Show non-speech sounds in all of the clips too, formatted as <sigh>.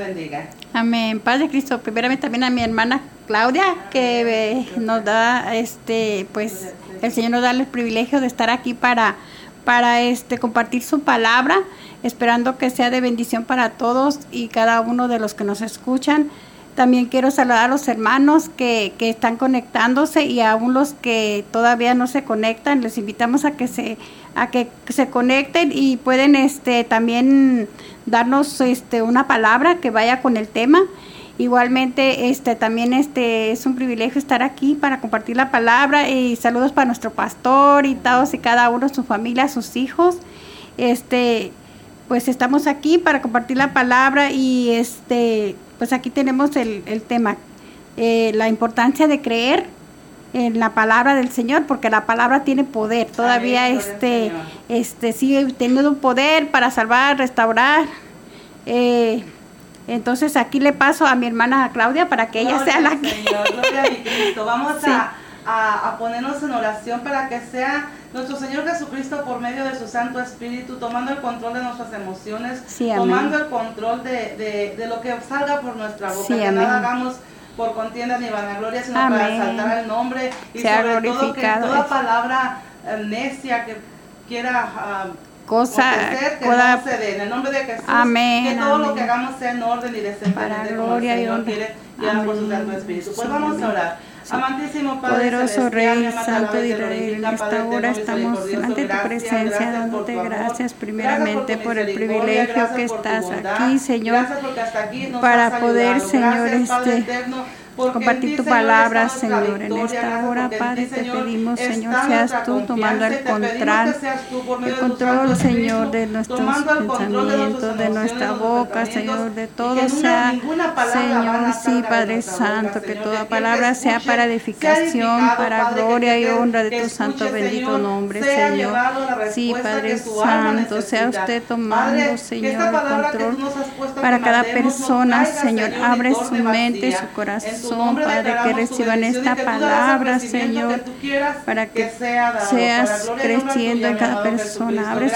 bendiga. Amén. Padre Cristo, primeramente también a mi hermana Claudia, que eh, nos da, este, pues, el Señor nos da el privilegio de estar aquí para, para este, compartir su palabra, esperando que sea de bendición para todos y cada uno de los que nos escuchan. También quiero saludar a los hermanos que, que están conectándose y aún los que todavía no se conectan. Les invitamos a que se, a que se conecten y pueden este, también darnos este, una palabra que vaya con el tema. Igualmente, este, también este, es un privilegio estar aquí para compartir la palabra y saludos para nuestro pastor y todos y cada uno, su familia, sus hijos. Este, pues estamos aquí para compartir la palabra y este, pues aquí tenemos el, el tema, eh, la importancia de creer en la palabra del Señor, porque la palabra tiene poder, todavía Amén, este, este sigue teniendo poder para salvar, restaurar. Eh, entonces aquí le paso a mi hermana Claudia para que ella Gloria sea la que... Señor, gloria a mi Cristo. <laughs> Vamos Sí. a, a- a ponernos en oración para que sea nuestro Señor Jesucristo por medio de su Santo Espíritu tomando el control de nuestras emociones, Sí, tomando el control de, de- de lo que salga por nuestra boca, Sí, que amén. nada hagamos por contienda ni vanagloria, sino para Amén. exaltar el nombre y Sea sobre todo que toda palabra eh, necia que quiera ah, cosa que pueda- no. En el nombre de Jesús, Amén, que todo lo amén. que hagamos sea en orden y decentemente Para gloria el y honra. guiado por su. Santo Espíritu. Pues Sí, vamos amén. a orar. Poderoso Rey, Santo de Israel, en esta hora estamos ante tu presencia, dándote gracias primeramente por el privilegio que estás aquí, Señor, para poder. Señor, este, porque compartir ti, tu palabra, Señor. En esta hora, Padre, te pedimos, Señor, seas tú tomando el y control, el control, Señor, de nuestros pensamientos, de nuestra boca, Señor, de y todo sea, Señor, sí, Padre Santo, que toda palabra sea para edificación, para gloria y honra de tu santo bendito nombre, Señor. Sí, Padre Santo, sea usted tomando, Señor, el control para cada persona, Señor, y abre su mente, vacía. su tu corazón, Padre, que tu reciban esta palabra, Señor, para que seas creciendo en cada persona. Abre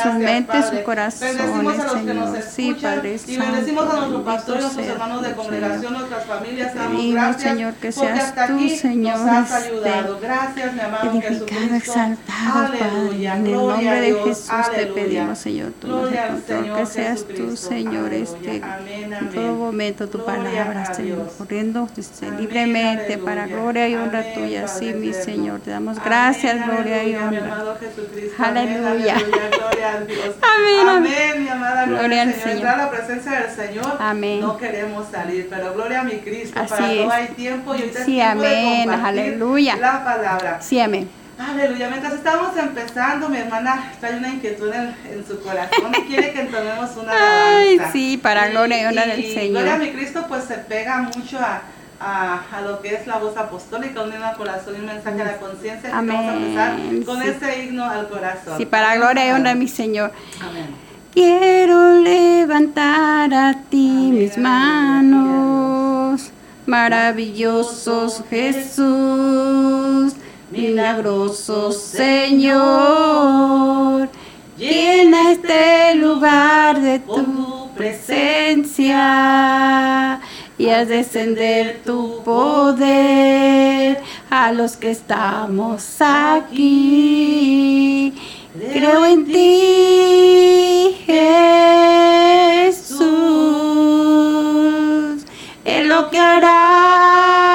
a los que nos Señor. Sí, Padre y bendecimos a Santo, nuestro pastor y a nuestros hermanos de congregación, nuestras familias. Damos Señor, que seas tú, Señor, este. Gracias, mi amado edificado, exaltado, Padre. En el nombre de. Jesús te pedimos, Señor, al control, Señor que seas tú. Señor, este, en todo momento tu palabra, Señor, corriendo este, Amén, libremente para gloria y honra tuya. Sí, mi. Señor, te damos gracias, gloria y honra. Aleluya. Amén. Amén, mi amada Gloria al Señor. A la presencia del Señor. Amén. No queremos salir, pero gloria a mi Cristo. Para todo hay tiempo y ahorita es Sí, amén, aleluya. La palabra. Sí, amén. Aleluya. Mientras estamos empezando, mi hermana trae una inquietud en, en su corazón y quiere que entonemos una <laughs> Ay, sí, para gloria y honra del Señor. Gloria a mi Cristo, pues se pega mucho a, a, a lo que es la voz apostólica, un al corazón y un mensaje a la conciencia. Que Vamos a Amén, empezar con sí. este himno al corazón. Sí, para gloria y honra, mi Señor. Amén. Quiero levantar a ti Amén, mis manos, maravillosos Jesús, milagroso Señor. Llena este lugar de tu presencia y haz descender tu poder a los que estamos aquí. Creo en ti, Jesús, en lo que harás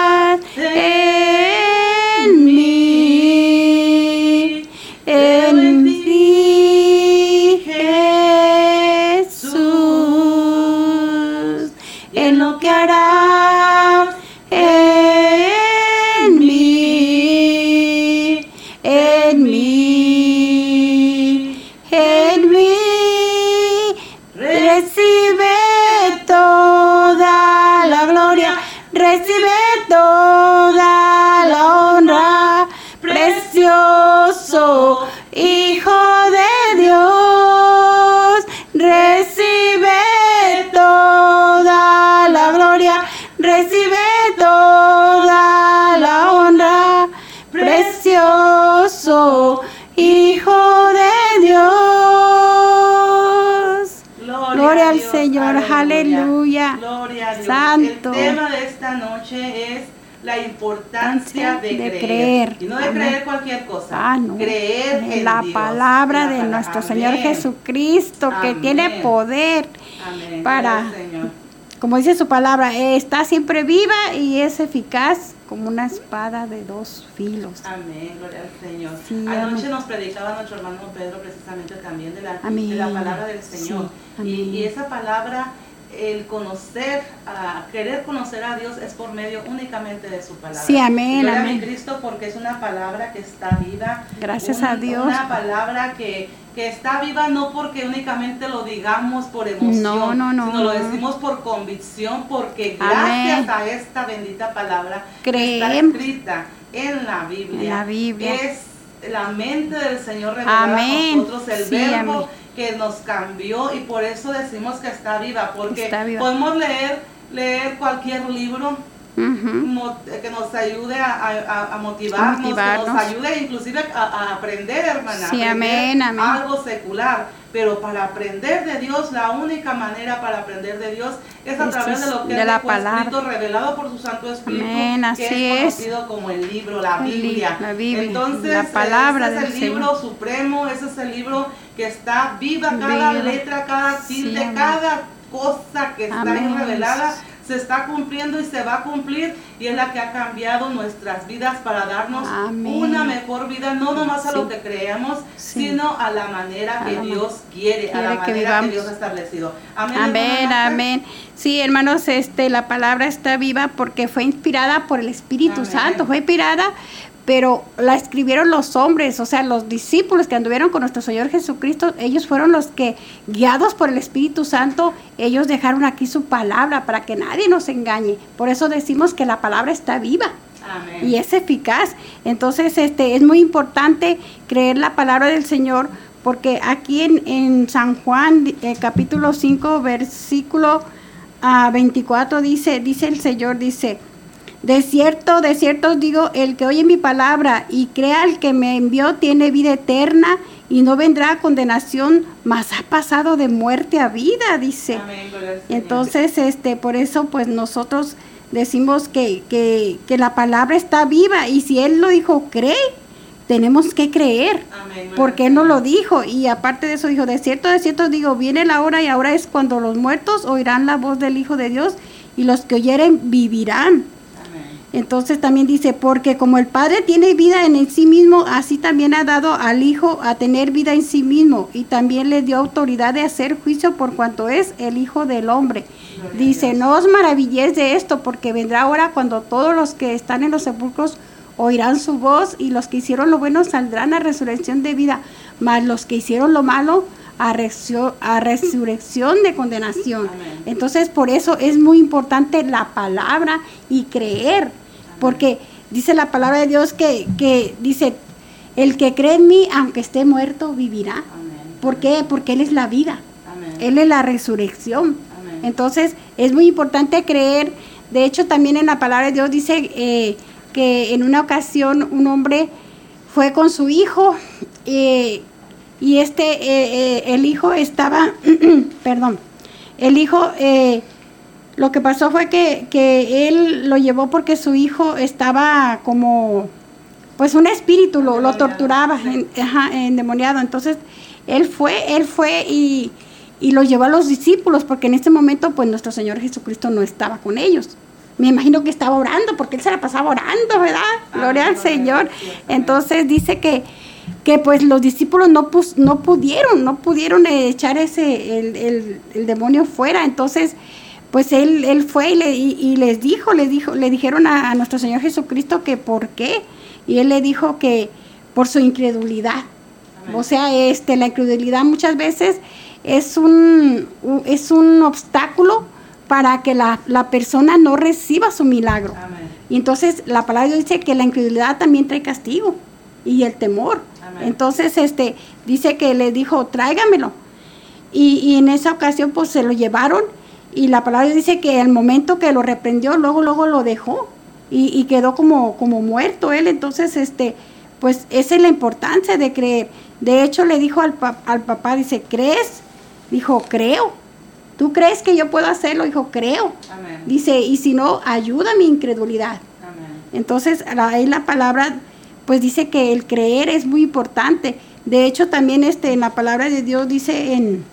Señor, aleluya. Gloria a Dios. Santo. El tema de esta noche es la importancia de, De creer. creer. Y no de Amén. creer cualquier cosa. Ah, no. Creer en la Dios, palabra de nuestro. Señor Jesucristo, que Amén. tiene poder, para-. Como dice su palabra, eh, está siempre viva y es eficaz como una espada de dos filos. Amén, gloria al Señor. Sí, Anoche amén. nos predicaba nuestro hermano Pedro precisamente también de la, de la palabra del Sí, Señor. y, amén. y esa palabra, el conocer, ah, querer conocer a Dios es por medio únicamente de su palabra. Sí, amén, Gloria a amén. mi Cristo porque es una palabra que está viva. Gracias Un- a Dios. Una palabra que, que está viva no porque únicamente lo digamos por emoción, No, no, no, sino lo decimos por convicción, porque Amén. gracias a esta bendita palabra que está Creemos. escrita en la Biblia. En la Biblia. Es la mente del Señor revelada a nosotros, el Sí, verbo amén. Que nos cambió y por eso decimos que está viva, porque Está viva. podemos leer, leer cualquier libro Mo- que nos ayude a, a- a motivarnos, que motivarnos. nos ayude inclusive a, aprender, hermana, Sí, aprender amén, amén. algo secular. Pero para aprender de Dios, la única manera para aprender de Dios es a Esto través de lo que de es la dejó escrito, palabra. revelado por su Santo Espíritu, Amén, así que es es. conocido como el libro, la Biblia. la Biblia, Entonces, la palabra ese es el libro Señor. supremo, ese es el libro que está viva, cada Viva. letra, cada tilde, cada cosa que está revelada se está cumpliendo y se va a cumplir y es la que ha cambiado nuestras vidas para darnos Amén. una mejor vida, no nomás a Sí. lo que creemos, Sí. sino a la manera A que la Dios quiere, a quiere la que manera que, vivamos. Dios ha establecido. Amén. Amén, amén. Sí, hermanos, este, la palabra está viva porque fue inspirada por el Espíritu Amén. Santo, fue inspirada, pero la escribieron los hombres, o sea, los discípulos que anduvieron con nuestro Señor Jesucristo, ellos fueron los que, guiados por el Espíritu Santo, ellos dejaron aquí su palabra para que nadie nos engañe. Por eso decimos que la palabra está viva Amén. y es eficaz. Entonces, este es muy importante creer la palabra del Señor, porque aquí en, en San Juan, eh, capítulo 5, versículo ah, 24, dice, dice el Señor, dice, de cierto, de cierto os digo, el que oye mi palabra y crea al que me envió tiene vida eterna y no vendrá a condenación, mas ha pasado de muerte a vida, dice. Amén. Entonces, este, por eso, pues nosotros decimos que, que, que la palabra está viva y si Él lo dijo, cree, tenemos que creer, Amén, porque Él nos lo dijo y aparte de eso dijo, de cierto, de cierto digo, viene la hora y ahora es cuando los muertos oirán la voz del Hijo de Dios y los que oyeren vivirán. Entonces también dice, porque como el Padre tiene vida en sí mismo, así también ha dado al Hijo a tener vida en sí mismo, y también le dio autoridad de hacer juicio por cuanto es el Hijo del Hombre. Dice, no os maravilléis de esto, porque vendrá hora cuando todos los que están en los sepulcros oirán su voz, y los que hicieron lo bueno saldrán a resurrección de vida, mas los que hicieron lo malo a, a resurrección de condenación. Amén. Entonces, por eso es muy importante la palabra y creer, porque dice la palabra de Dios que, que dice, el que cree en mí, aunque esté muerto, vivirá. Amén. ¿Por qué? Porque Él es la vida. Él es la resurrección. Entonces, es muy importante creer. De hecho, también en la palabra de Dios dice eh, que en una ocasión un hombre fue con su hijo eh, y este, eh, eh, el hijo estaba, <clears throat> perdón, el hijo, eh, lo que pasó fue que, que él lo llevó porque su hijo estaba como, pues un espíritu lo, lo torturaba, sí. en- ajá, endemoniado. Entonces, él fue, él fue y, y lo llevó a los discípulos, porque en ese momento, pues nuestro Señor Jesucristo no estaba con ellos. Me imagino que estaba orando, porque él se la pasaba orando, ¿verdad? Gloria al Señor. Entonces dice que, que pues los discípulos no, pus- no pudieron, no pudieron echar ese, el, el- el demonio fuera. Entonces, pues él, él fue y, le- y- y les dijo, les dijo, le dijeron a, a nuestro Señor Jesucristo que por qué. Y él le dijo que por su incredulidad. Amén. O sea, este, la incredulidad muchas veces es un, es un obstáculo para que la, la persona no reciba su milagro. Amén. Y entonces la palabra de Dios dice que la incredulidad también trae castigo y el temor. Amén. Entonces este dice que le dijo, tráigamelo. Y, y en esa ocasión pues se lo llevaron y la palabra dice que al momento que lo reprendió, luego, luego lo dejó y, y quedó como, como muerto él. Entonces, este, pues esa es la importancia de creer. De hecho, le dijo al, pa- al papá, dice, ¿crees? Dijo, creo. ¿tú crees que yo puedo hacerlo? Dijo, creo. Amén. Dice, y si no, ayuda mi incredulidad. Amén. Entonces, ahí la palabra, pues dice que el creer es muy importante. De hecho, también este, en la palabra de Dios dice en,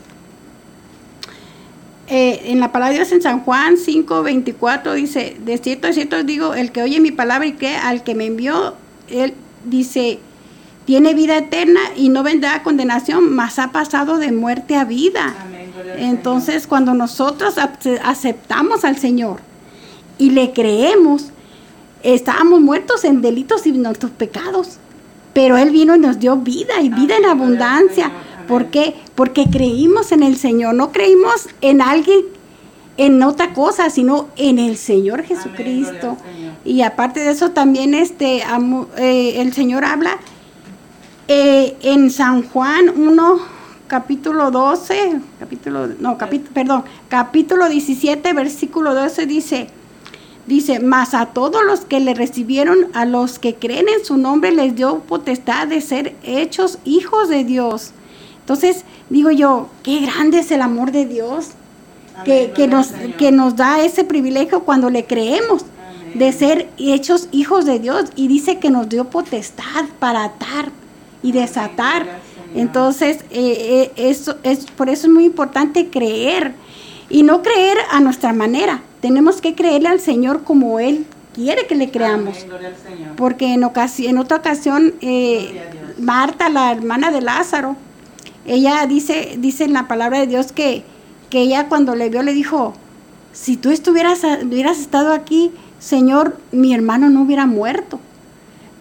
eh, en la palabra de Dios en San Juan 5, 24, dice, de cierto, de cierto digo, el que oye mi palabra y que al que me envió, él dice, tiene vida eterna y no vendrá a condenación, mas ha pasado de muerte a vida. Amén. Entonces, cuando nosotros ace- aceptamos al Señor y le creemos, estábamos muertos en delitos y nuestros pecados. Pero Él vino y nos dio vida y vida en abundancia. ¿Por qué? Porque creímos en el Señor, no creímos en alguien, en otra cosa, sino en el Señor Jesucristo. Y aparte de eso también este eh, el Señor habla eh, en San Juan 1 capítulo 12, capítulo no, capítulo perdón, capítulo 17 versículo 12 dice dice, "Mas a todos los que le recibieron, a los que creen en su nombre les dio potestad de ser hechos hijos de Dios." Entonces, digo yo, qué grande es el amor de Dios que, que nos, que nos da ese privilegio cuando le creemos Amén. de ser hechos hijos de Dios y dice que nos dio potestad para atar y desatar. Entonces, eh, eh, eso es por eso es muy importante creer y no creer a nuestra manera. Tenemos que creerle al Señor como Él quiere que le creamos. Amén, gloria al Señor. Porque en, en otra ocasión, eh. Marta, la hermana de Lázaro, ella dice, dice en la palabra de Dios que, que ella cuando le vio le dijo, si tú estuvieras, hubieras estado aquí, Señor, mi hermano no hubiera muerto.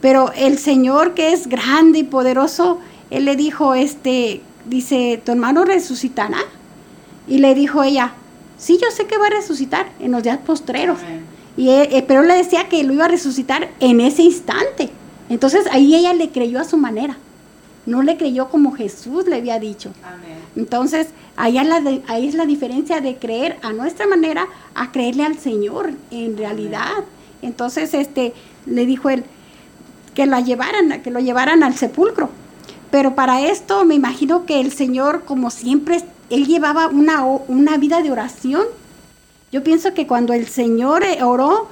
Pero el Señor que es grande y poderoso, Él le dijo, este, dice, tu hermano resucitará. Y le dijo ella, sí, yo sé que va a resucitar en los días postreros. Amén. Y él- eh, pero él le decía que lo iba a resucitar en ese instante. Entonces ahí ella le creyó a su manera. No le creyó como Jesús le había dicho. Amén. Entonces ahí es la, de- ahí es la diferencia de creer a nuestra manera a creerle al Señor en realidad. Entonces este le dijo él que la llevaran, que lo llevaran al sepulcro. Pero para esto me imagino que el Señor, como siempre, él llevaba una, una vida de oración. Yo pienso que cuando el Señor eh, oró,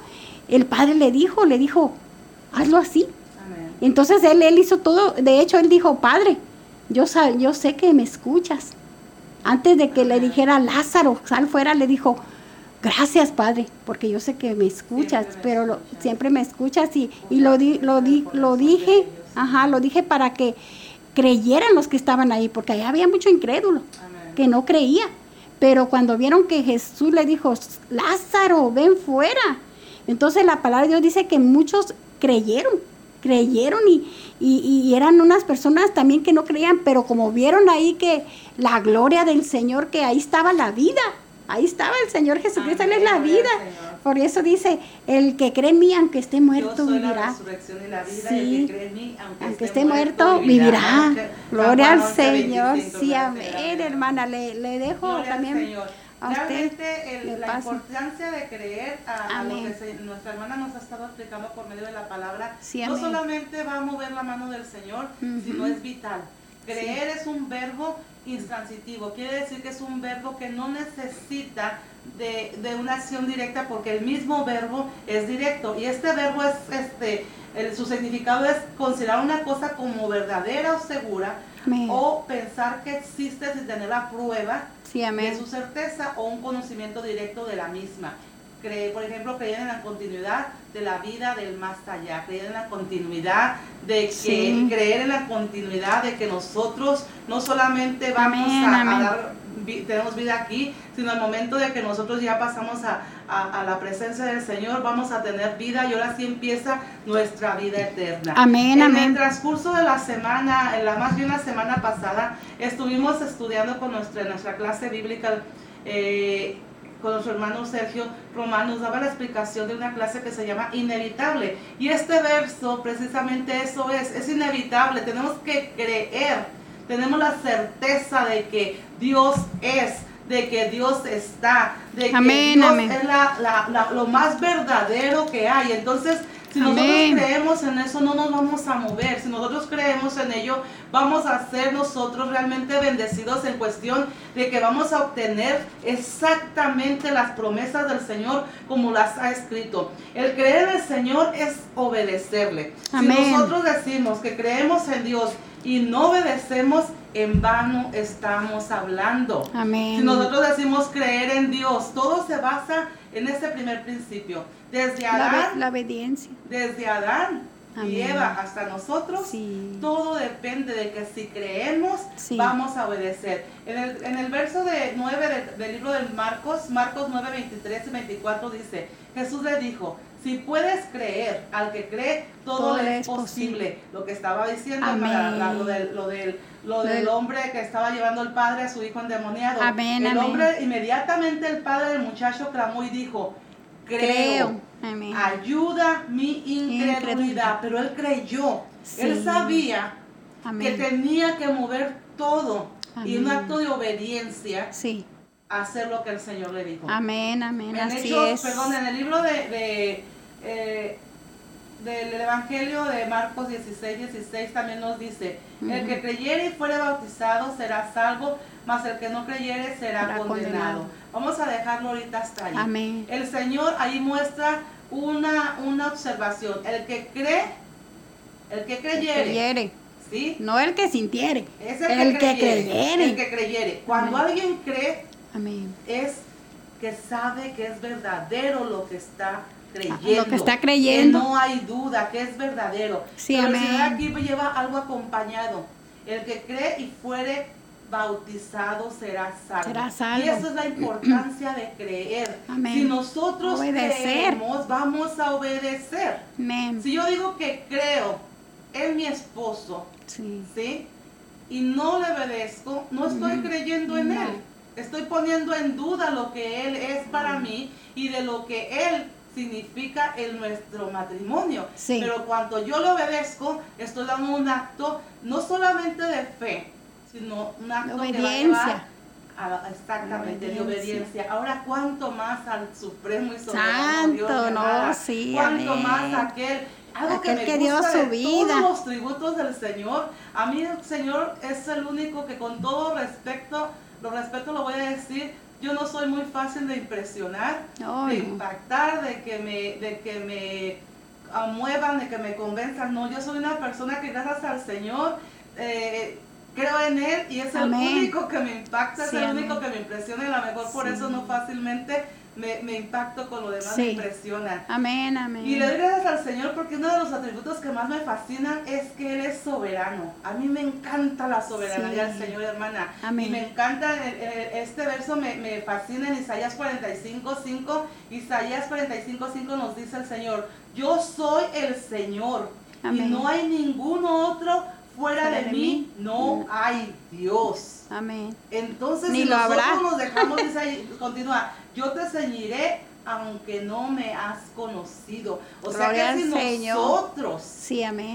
el Padre le dijo, le dijo, hazlo así. Amén. Entonces él, él hizo todo, de hecho él dijo, Padre, yo, yo sé que me escuchas. Antes de que le dijera Lázaro, sal fuera, le dijo, gracias Padre, porque yo sé que me escuchas, Siempre me pero lo- siempre me escuchas y, y lo, di, lo, di, lo dije, ajá, lo dije para que creyeran los que estaban ahí, porque ahí había mucho incrédulo Amén. Que no creía. Pero cuando vieron que Jesús le dijo, Lázaro, ven fuera. Entonces la palabra de Dios dice que muchos creyeron, creyeron y, y- y eran unas personas también que no creían, pero como vieron ahí que la gloria del Señor, que ahí estaba la vida, ahí estaba el Señor Jesucristo, Él es la vida. Por eso dice, el que cree en mí, aunque esté muerto, vivirá. Sí. aunque, esté muerto, vivirá. Gloria al Señor. Sí, amén, hermana. Le, le dejo Gloria también a usted. Realmente el- la paso. importancia de creer a, a lo que se- nuestra hermana nos ha estado explicando por medio de la palabra, Sí, no solamente va a mover la mano del Señor, Ujú. sino es vital. Creer es un verbo intransitivo, quiere decir que es un verbo que no necesita de, de una acción directa porque el mismo verbo es directo y este verbo es este el- su significado es considerar una cosa como verdadera o segura Amén. o pensar que existe sin tener la prueba Sí, de su certeza o un conocimiento directo de la misma. Cree, por ejemplo, creer en la continuidad de la vida del más allá, creer en la continuidad de que, Sí. creer en la continuidad de que nosotros no solamente vamos Amén, a, a amén. dar, tenemos vida aquí, sino al momento de que nosotros ya pasamos a, a- a la presencia del Señor, vamos a tener vida y ahora sí empieza nuestra vida eterna. Amén, en amén. el transcurso de la semana, en la más bien la semana pasada, estuvimos estudiando con nuestra, nuestra clase bíblica, eh, con nuestro hermano Sergio Román, nos daba la explicación de una clase que se llama Inevitable. Y este verso, precisamente eso es, es inevitable, tenemos que creer, tenemos la certeza de que Dios es, de que Dios está, de que Dios amén. es la- la- la- lo más verdadero que hay. Entonces, Si nosotros creemos en eso, no nos vamos a mover. Si nosotros creemos en ello, vamos a ser nosotros realmente bendecidos en cuestión de que vamos a obtener exactamente las promesas del Señor como las ha escrito. El creer en el Señor es obedecerle. Si nosotros decimos que creemos en Dios y no obedecemos, en vano estamos hablando. Amén. Si nosotros decimos creer en Dios, todo se basa en ese primer principio. Desde Adán, la, obediencia. Desde Adán y Eva hasta nosotros, todo depende de que si creemos, vamos a obedecer. En el, en el verso de 9 del, libro de Marcos, Marcos 9, 23 y 24 dice, Jesús le dijo, si puedes creer, al que cree, todo, es, posible. Lo que estaba diciendo, lo, del, lo, del, lo del hombre que estaba llevando el padre a su hijo endemoniado. Amén, el hombre, inmediatamente el padre del muchacho clamó y dijo, creo, ayuda mi incredulidad. Pero él creyó, él sabía que tenía que mover todo y un acto de obediencia. Sí hacer lo que el Señor le dijo. Amén, amén. En así es. Perdón, en el libro de eh, del Evangelio de Marcos 16, 16 también nos dice, el que creyere y fuere bautizado será salvo, mas el que no creyere será, condenado. Vamos a dejarlo ahorita hasta ahí. El Señor ahí muestra una, una observación. El que cree, el que creyere. ¿sí? No el que sintiere. Es el, que, creyere, El que creyere. Cuando alguien cree, es que sabe que es verdadero lo que está creyendo. Lo que está creyendo. Que no hay duda, que es verdadero. Sí, Pero amén. aquí lleva algo acompañado. El que cree y fuere bautizado será salvo. Será salvo. Y eso es la importancia de creer. Amén. Si nosotros creemos, vamos a obedecer. Amén. Si yo digo que creo en mi esposo, sí. Y no le obedezco, no estoy creyendo en él. Estoy poniendo en duda lo que él es para mí y de lo que él significa en nuestro matrimonio. Pero cuando yo le obedezco, estoy dando un acto no solamente de fe, sino un acto de obediencia. exactamente, de obediencia. Ahora, ¿cuánto más al Supremo y Soberano Dios? no, sí, ¿Cuánto más aquel? Algo que me dio su vida. todos los tributos del Señor. A mí el Señor es el único que con todo respeto, lo respeto lo voy a decir, yo no soy muy fácil de impresionar, de impactar, de que me, de que me muevan, de que me convenzan. No, yo soy una persona que gracias al Señor eh, creo en Él y es el único que me impacta, es el único que me impresiona y a lo mejor por eso no fácilmente me, me impacto con lo demás, me impresiona. Amén, amén. Y le doy gracias al Señor porque uno de los atributos que más me fascinan es que Él es soberano. A mí me encanta la soberanía del Señor, hermana. Amén. Y me encanta, este verso me, me fascina en Isaías 45, 5. Isaías 45, 5 nos dice el Señor, yo soy el Señor. Y no hay ningún otro fuera de, mí, no hay Dios. Amén. Entonces, si nosotros nos dejamos, dice continúa, yo te ceñiré aunque no me has conocido. O sea que si nosotros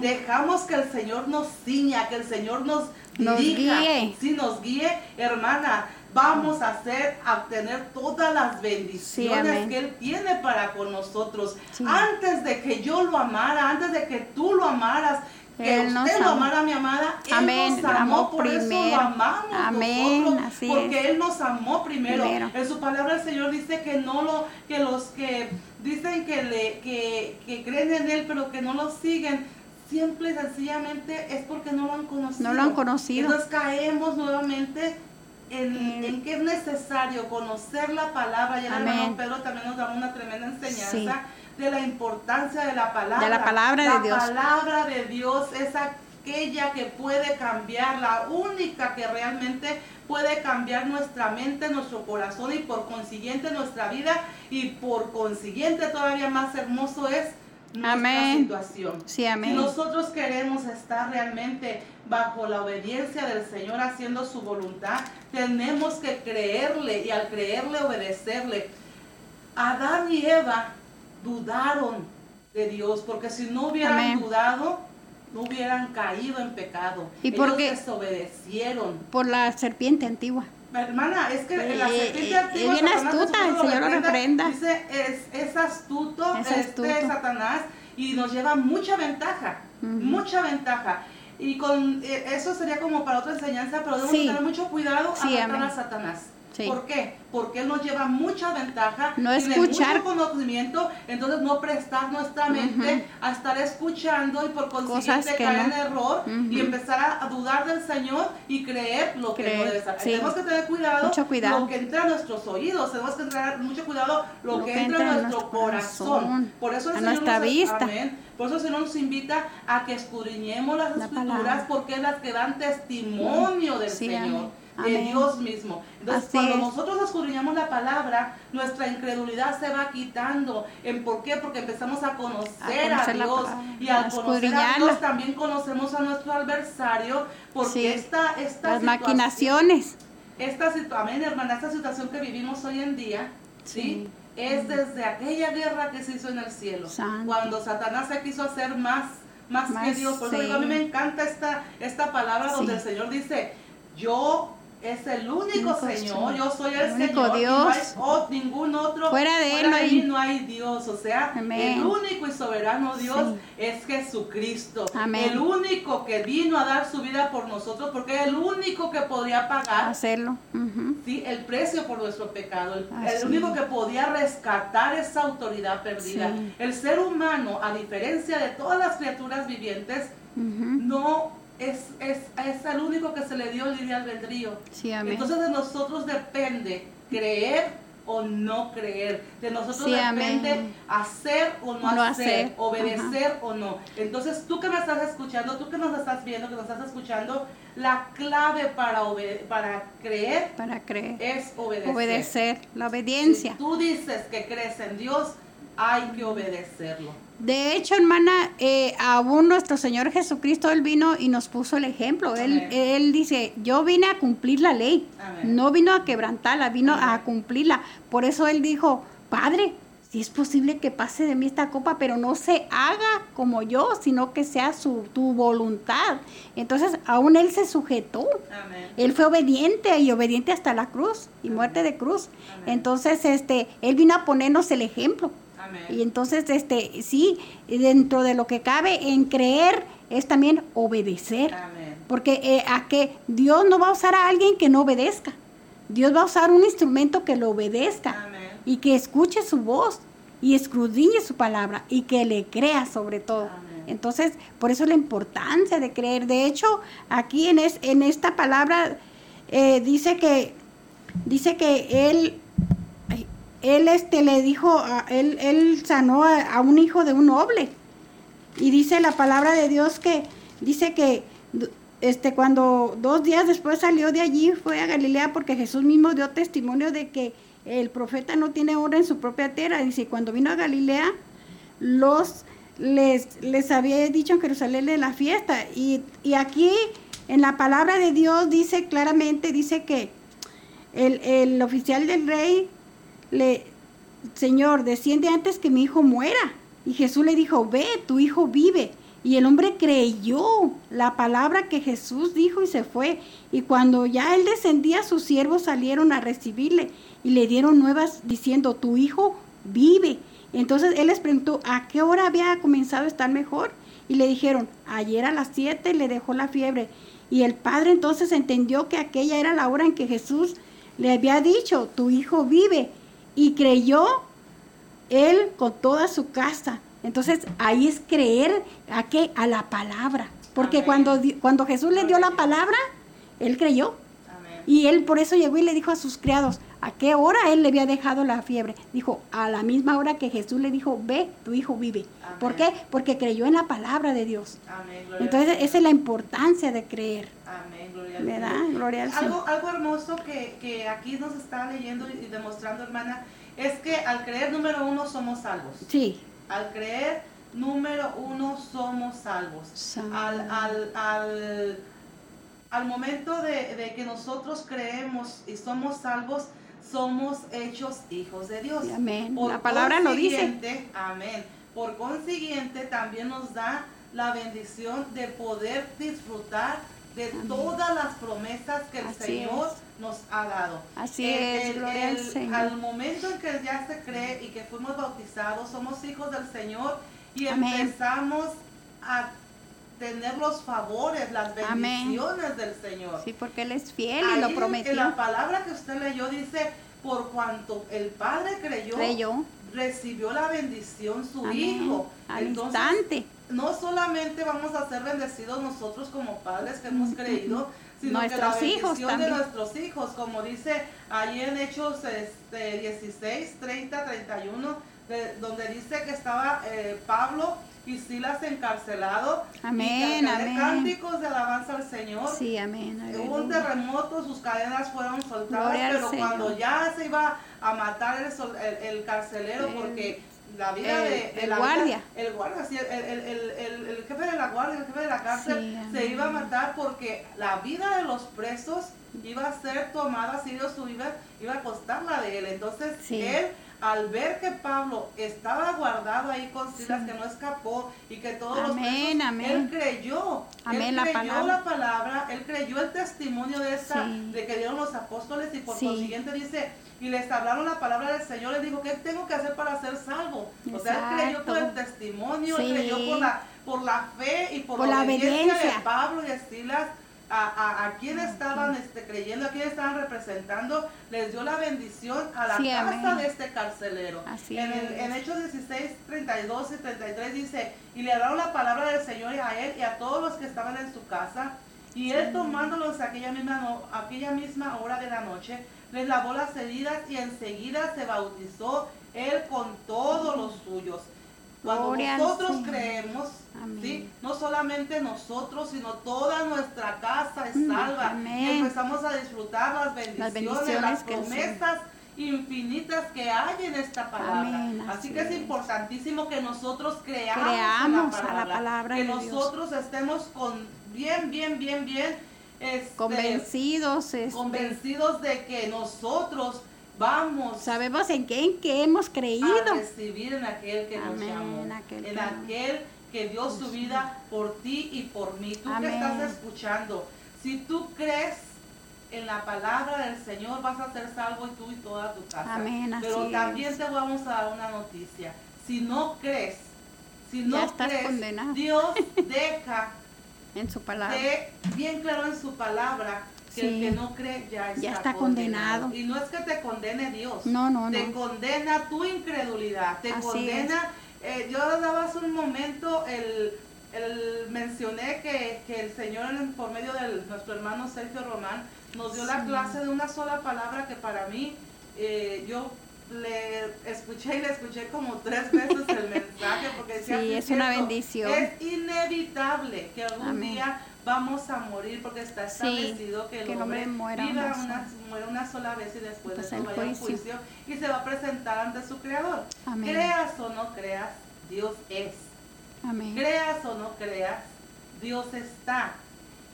dejamos que el Señor nos ciña, que el Señor nos, dirija, guíe. si nos guíe, hermana, vamos a hacer, a obtener todas las bendiciones que Él tiene para con nosotros. Antes de que yo lo amara, antes de que tú lo amaras, que usted lo amara, mi amada, Él Amén. nos amó, por eso lo amamos Amén. nosotros, porque Él nos amó primero. En su palabra el Señor dice que no lo, que los que dicen que le, que, que creen en Él, pero que no lo siguen, simple y sencillamente es porque no lo han conocido. No lo han conocido. Entonces caemos nuevamente en, en, que es necesario conocer la palabra. Y el hermano Pedro también nos da una tremenda enseñanza de la importancia de la palabra. De la palabra de Dios. La palabra de Dios es aquella que puede cambiar, la única que realmente puede cambiar nuestra mente, nuestro corazón y por consiguiente nuestra vida y por consiguiente todavía más hermoso es nuestra situación. Sí, amén. Si nosotros queremos estar realmente bajo la obediencia del Señor haciendo su voluntad, tenemos que creerle y al creerle obedecerle. Adán y Eva dudaron de Dios, porque si no hubieran dudado, no hubieran caído en pecado. ¿Y Ellos qué? desobedecieron. Por la serpiente antigua. Hermana, es que la eh, serpiente eh, antigua. Es bien astuta, el Señor lo reprenda. Dice, es, es astuto, es este Satanás. y nos lleva mucha ventaja, mucha ventaja. Y con eh, eso sería como para otra enseñanza, pero debemos tener mucho cuidado sí, a matar a Satanás. ¿Por qué? Porque Él nos lleva mucha ventaja, no tiene escuchar. mucho conocimiento, entonces no prestar nuestra mente a estar escuchando y por consiguiente caer en error y empezar a, dudar del Señor y creer lo que no debe ser. Tenemos que tener cuidado, lo que entra a nuestros oídos, tenemos que tener mucho cuidado lo, que, entra, a nuestro corazón. Por eso el a Señor nuestra nos, vista. Por eso el Señor nos invita a que escudriñemos las escrituras porque es las que dan testimonio del Señor de Dios mismo. Entonces, cuando nosotros escudriñamos la palabra, nuestra incredulidad se va quitando. ¿En por qué? Porque empezamos a conocer a, Dios y al conocer a Dios también conocemos a nuestro adversario porque esta, esta las maquinaciones. Esta situación, hermana, esta situación que vivimos hoy en día, ¿sí? Es desde aquella guerra que se hizo en el cielo, cuando Satanás se quiso hacer más más, que Dios. Por eso a mí me encanta esta, esta palabra donde el Señor dice, yo es el único Señor, yo soy el, Señor, Dios. no hay ningún otro, fuera de Él no hay, Dios, o sea, el único y soberano Dios es Jesucristo, el único que vino a dar su vida por nosotros, porque es el único que podría pagar hacerlo, sí, el precio por nuestro pecado, el, único que podía rescatar esa autoridad perdida. El ser humano, a diferencia de todas las criaturas vivientes, no es, es, es el único que se le dio el libre albedrío. Entonces de nosotros depende creer o no creer. De nosotros depende hacer o no, hacer, obedecer o no. Entonces tú que me estás escuchando, tú que nos estás viendo, que nos estás escuchando, la clave para, para creer, para creer es obedecer. Obedecer, la obediencia. Si tú dices que crees en Dios, hay que obedecerlo. De hecho, hermana, eh, aún nuestro Señor Jesucristo, Él vino y nos puso el ejemplo. Él, él, dice, yo vine a cumplir la ley, no vino a quebrantarla, vino a cumplirla. Por eso Él dijo, Padre, si es posible que pase de mí esta copa, pero no se haga como yo, sino que sea su, tu voluntad. Entonces, aún Él se sujetó. Él fue obediente y obediente hasta la cruz y muerte de cruz. Entonces, este, Él vino a ponernos el ejemplo. Y entonces, este, sí, dentro de lo que cabe en creer es también obedecer. Porque eh, a que Dios no va a usar a alguien que no obedezca. Dios va a usar un instrumento que lo obedezca y que escuche su voz y escudriñe su palabra y que le crea sobre todo. Entonces, por eso la importancia de creer. De hecho, aquí en, es, en esta palabra eh, dice que dice que él él este le dijo, él, él sanó a, un hijo de un noble. Y dice la palabra de Dios que dice que este cuando dos días después salió de allí fue a Galilea porque Jesús mismo dio testimonio de que el profeta no tiene hora en su propia tierra. Dice, cuando vino a Galilea, los les, les había dicho en Jerusalén de la fiesta. Y, y aquí en la palabra de Dios dice claramente, dice que el, el oficial del rey Señor, desciende antes que mi hijo muera. Y Jesús le dijo, ve, tu hijo vive. Y el hombre creyó la palabra que Jesús dijo y se fue. Y cuando ya él descendía, sus siervos salieron a recibirle y le dieron nuevas diciendo, tu hijo vive. Entonces él les preguntó, ¿a qué hora había comenzado a estar mejor? Y le dijeron, ayer a las siete le dejó la fiebre. Y el padre entonces entendió que aquella era la hora en que Jesús le había dicho, tu hijo vive y creyó él con toda su casa. Entonces ahí es creer a qué? A la palabra. Porque cuando, cuando Jesús le dio la palabra, él creyó. Y él por eso llegó y le dijo a sus criados, ¿a qué hora él le había dejado la fiebre? Dijo, a la misma hora que Jesús le dijo, ve, tu hijo vive. ¿Por qué? Porque creyó en la palabra de Dios. Entonces esa es la importancia de creer. Amén, gloria al Señor. Algo, algo hermoso que, que, aquí nos está leyendo y demostrando, hermana, es que al creer, número uno, somos salvos. Sí. Al creer, número uno, somos salvos. Al, al, al, al, momento de, de, que nosotros creemos y somos salvos, somos hechos hijos de Dios. amén. La palabra lo dice. Amén. Por consiguiente, también nos da la bendición de poder disfrutar de todas las promesas que el Señor nos ha dado. Así es, gloria al Señor. Al momento en que ya se cree y que fuimos bautizados, somos hijos del Señor y Amén. empezamos a tener los favores, las Amén. bendiciones del Señor. Sí, porque Él es fiel y Ahí lo en- prometió. En la palabra que usted leyó dice, por cuanto el Padre creyó, Creyó. recibió la bendición su Amén. Hijo. Al Entonces, instante. no solamente vamos a ser bendecidos nosotros como padres que hemos creído, sino que la hijos bendición de nuestros hijos, como dice ahí en Hechos este, 16, 30, 31, de- donde dice que estaba eh, Pablo y Silas encarcelados Amén, y amén. cánticos de alabanza al Señor. Sí, amén. Hubo un terremoto, sus cadenas fueron soltadas, Gloria pero cuando ya se iba a matar el, sol- el- el carcelero, El- porque la vida de, de el la guardia. vida- el guardia, sí, el, el- el- el- el jefe de la guardia, el jefe de la cárcel, Sí, se iba a matar porque la vida de los presos iba a ser tomada, si Dios iba, iba a costar la de él. Entonces, Sí. él, al ver que Pablo estaba guardado ahí con Silas, Sí. que no escapó y que todos los Amén, presos, amén. él creyó. Amén, él la creyó palabra. la palabra, él creyó el testimonio de esta, Sí. de que dieron los apóstoles y por Sí. consiguiente dice, y les hablaron la palabra del Señor, les dijo, ¿qué tengo que hacer para ser salvo? O sea, él creyó por el testimonio, él creyó por la, por la fe y por, Por la la obediencia, de obediencia. Pablo y de Silas. A, a, a estaban este, creyendo, a quienes estaban representando, les dio la bendición a la Sí, casa amén. de este carcelero. Así en, el- en Hechos 16, 32 y 33 dice, y le hablaron la palabra del Señor a él y a todos los que estaban en su casa, y él tomándolos aquella misma, no- aquella misma hora de la noche, les lavó las heridas y enseguida se bautizó él con todos los suyos. Cuando Gloria nosotros creemos, no solamente nosotros, sino toda nuestra casa es Mm, salva. amén. Empezamos a disfrutar las bendiciones, las, bendiciones promesas infinitas que hay en esta palabra. Amén, así, así que es, es. importantísimo que nosotros creamos, Creamos en a la palabra que de Dios. nosotros estemos con bien, bien, bien, bien este, Convencidos. este, convencidos de que nosotros vamos Sabemos en qué, en qué hemos creído. a recibir en aquel que nos Amén, llamó, en aquel en que- aquel que dio su vida por ti y por mí. Tú Amén. que estás escuchando, si tú crees en la palabra del Señor, vas a ser salvo y tú y toda tu casa. Amén, así Pero también es. te vamos a dar una noticia. Si no crees, si no crees, condenado. Dios deja <laughs> En su palabra. de bien claro en su palabra que el que no cree ya está, Ya está condenado. condenado. Y no es que te condene Dios. No, no, Te no. condena tu incredulidad. Te Así condena. eh, yo daba hace un momento el, el- mencioné que, que el Señor por medio de nuestro hermano Sergio Román nos dio la clase de una sola palabra que para mí eh, yo le escuché y le escuché como tres <laughs> veces el mensaje porque decía Sí, "Sí, es una bendición. Es inevitable que algún Amén. día vamos a morir porque está Sí, establecido que el, que el hombre muera viva una muere una sola vez y después de Pasa eso vaya a juicio. y se va a presentar ante su creador. Amén. Creas o no creas, Dios es. Amén. Creas o no creas, Dios está.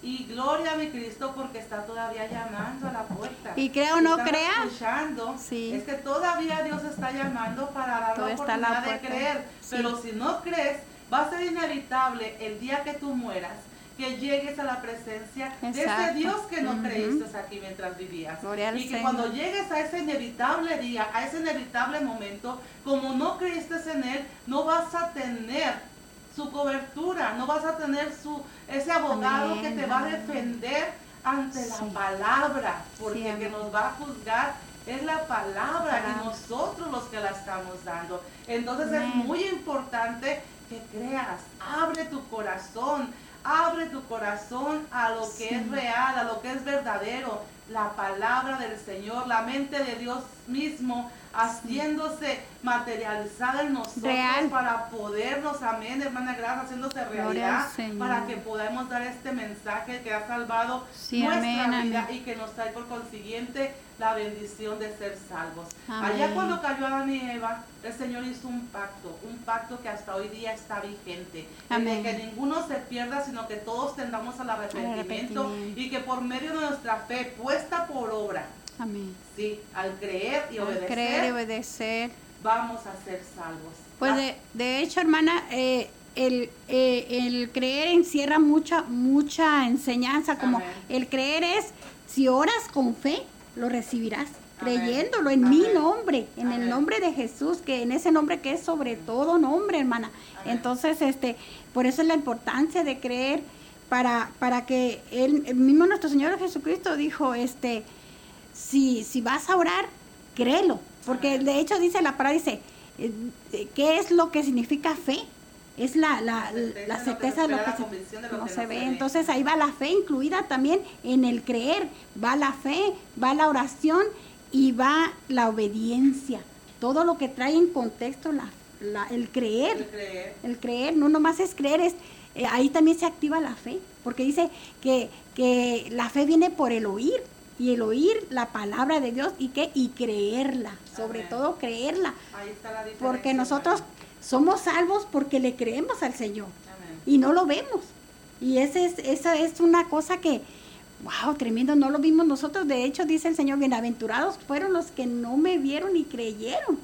Y gloria a mi Cristo porque está todavía llamando a la puerta. Y crea o no crea. escuchando, Sí. Es que todavía Dios está llamando para dar Todo la oportunidad de creer. Sí. Pero si no crees, va a ser inevitable el día que tú mueras que llegues a la presencia de ese. Dios que no creíste aquí mientras vivías. Gloria y que cuando llegues a ese inevitable día, a ese inevitable momento, como no creíste en Él, no vas a tener su cobertura, no vas a tener su ese abogado Amén, que te va a defender ante la palabra, porque Sí, el que nos va a juzgar es la palabra y nosotros los que la estamos dando. Entonces es muy importante que creas, abre tu corazón, abre tu corazón a lo que Sí. es real, a lo que es verdadero, la palabra del Señor, la mente de Dios mismo haciéndose materializada en nosotros Real. para podernos, amén, hermana Gracia, haciéndose realidad, para que podamos dar este mensaje que ha salvado Sí, nuestra amén, vida amén. y que nos trae por consiguiente la bendición de ser salvos. Amén. Allá cuando cayó Adán y Eva, el Señor hizo un pacto, un pacto que hasta hoy día está vigente, Amén. que ninguno se pierda, sino que todos tendamos al arrepentimiento, arrepentimiento. y que por medio de nuestra fe puesta por obra, Amén. sí, al creer y Al obedecer, creer y obedecer. vamos a ser salvos. Pues de, de hecho, hermana, eh, el, eh, el creer encierra mucha, mucha enseñanza, como Amén. el creer es, si oras con fe, lo recibirás. creyéndolo en mi nombre, en el nombre de Jesús, que en ese nombre que es sobre todo nombre, hermana. Entonces, este, por eso es la importancia de creer para, para que él, el mismo nuestro Señor Jesucristo dijo, este, si, si vas a orar, créelo, porque de hecho dice la palabra, dice, eh, eh, ¿qué es lo que significa fe? Es la, la, la certeza de lo que se, convicción de lo no que se ve. Entonces ahí va la fe incluida también en el creer, va la fe, va la oración y va la obediencia. Todo lo que trae en contexto la, la- el creer. El creer. El creer, no nomás es creer, es, eh, ahí también se activa la fe, porque dice que, que la fe viene por el oír, y el oír la palabra de Dios y que y creerla, sobre Amén. todo creerla, Ahí está la diferencia. porque nosotros somos salvos porque le creemos al Señor Amén. y no lo vemos. Y ese es, esa es una cosa que, wow, tremendo, no lo vimos nosotros. De hecho, dice el Señor, bienaventurados fueron los que no me vieron y creyeron.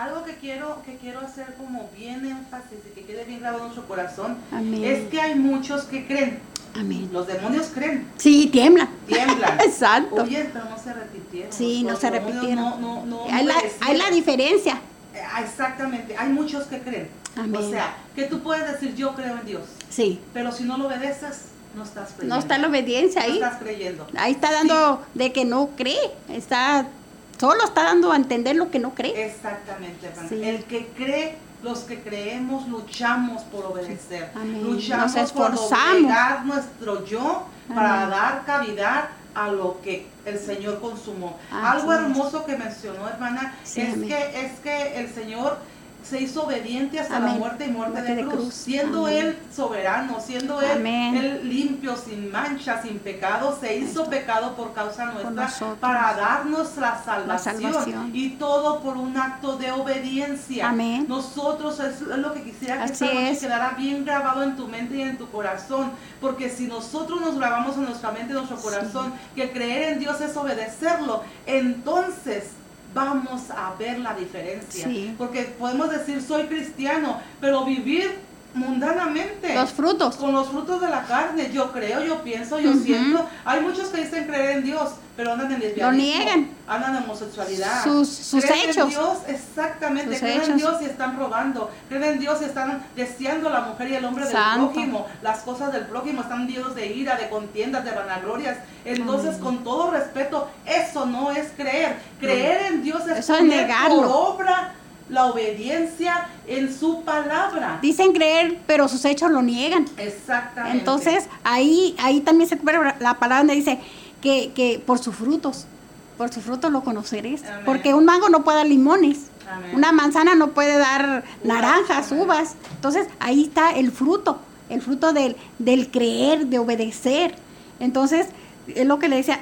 Algo que quiero, que quiero hacer como bien énfasis y que quede bien grabado en nuestro corazón Amén. es que hay muchos que creen. Amén. Los demonios creen, Sí, tiembla. tiemblan. <laughs> Exacto. Oye, pero no se repitieron. Sí, no se repitieron. No, no, no hay, la, hay la diferencia. Eh, Exactamente, hay muchos que creen. Amén. O sea, que tú puedes decir yo creo en Dios, Sí. pero si no lo obedeces, no estás creyendo. No está la obediencia No ahí. estás creyendo. Ahí está dando de que no cree. Está, solo está dando a entender lo que no cree. Exactamente, hermana. Sí. El que cree, los que creemos, luchamos por obedecer. Amén. Luchamos Nos por doblegar nuestro yo para dar cavidad a lo que el Señor consumó. Algo hermoso que mencionó, hermana, Sí, es amén. que es que el Señor se hizo obediente hasta la muerte y muerte, Muerte de, de cruz, siendo Amén. él soberano, siendo él, limpio, sin mancha, sin pecado, se hizo pecado por causa nuestra para darnos la salvación, salvación. y todo por un acto de obediencia. Amén. Nosotros es, es lo que quisiera que Así esta noche es. quedara bien grabado en tu mente y en tu corazón, porque si nosotros nos grabamos en nuestra mente y en nuestro corazón que creer en Dios es obedecerlo, entonces vamos a ver la diferencia. Sí. Porque podemos decir soy cristiano, pero vivir mundanamente Los frutos. con los frutos de la carne. Yo creo, yo pienso, yo siento. Hay muchos que dicen creer en Dios, pero andan en lesbianismo. niegan. Andan en homosexualidad. Sus- sus creen En hechos. Dios, exactamente. Sus creen en. Dios y están robando. Creen en Dios y están deseando a la mujer y el hombre Santo. del prójimo. Las cosas del prójimo están llenos de ira, de contiendas, de vanaglorias. Entonces, con todo respeto, eso no es creer. Creer en Dios es Eso es negarlo. por obra la obediencia en su palabra. Dicen creer, pero sus hechos lo niegan. Exactamente. Entonces, ahí, ahí también se recupera la palabra donde dice que, que por sus frutos, por sus frutos lo conoceréis. Amén. Porque un mango no puede dar limones, Amén. una manzana no puede dar Uvas, naranjas, amén. uvas. Entonces, ahí está el fruto, el fruto del, del creer, de obedecer. Entonces, es lo que le decía,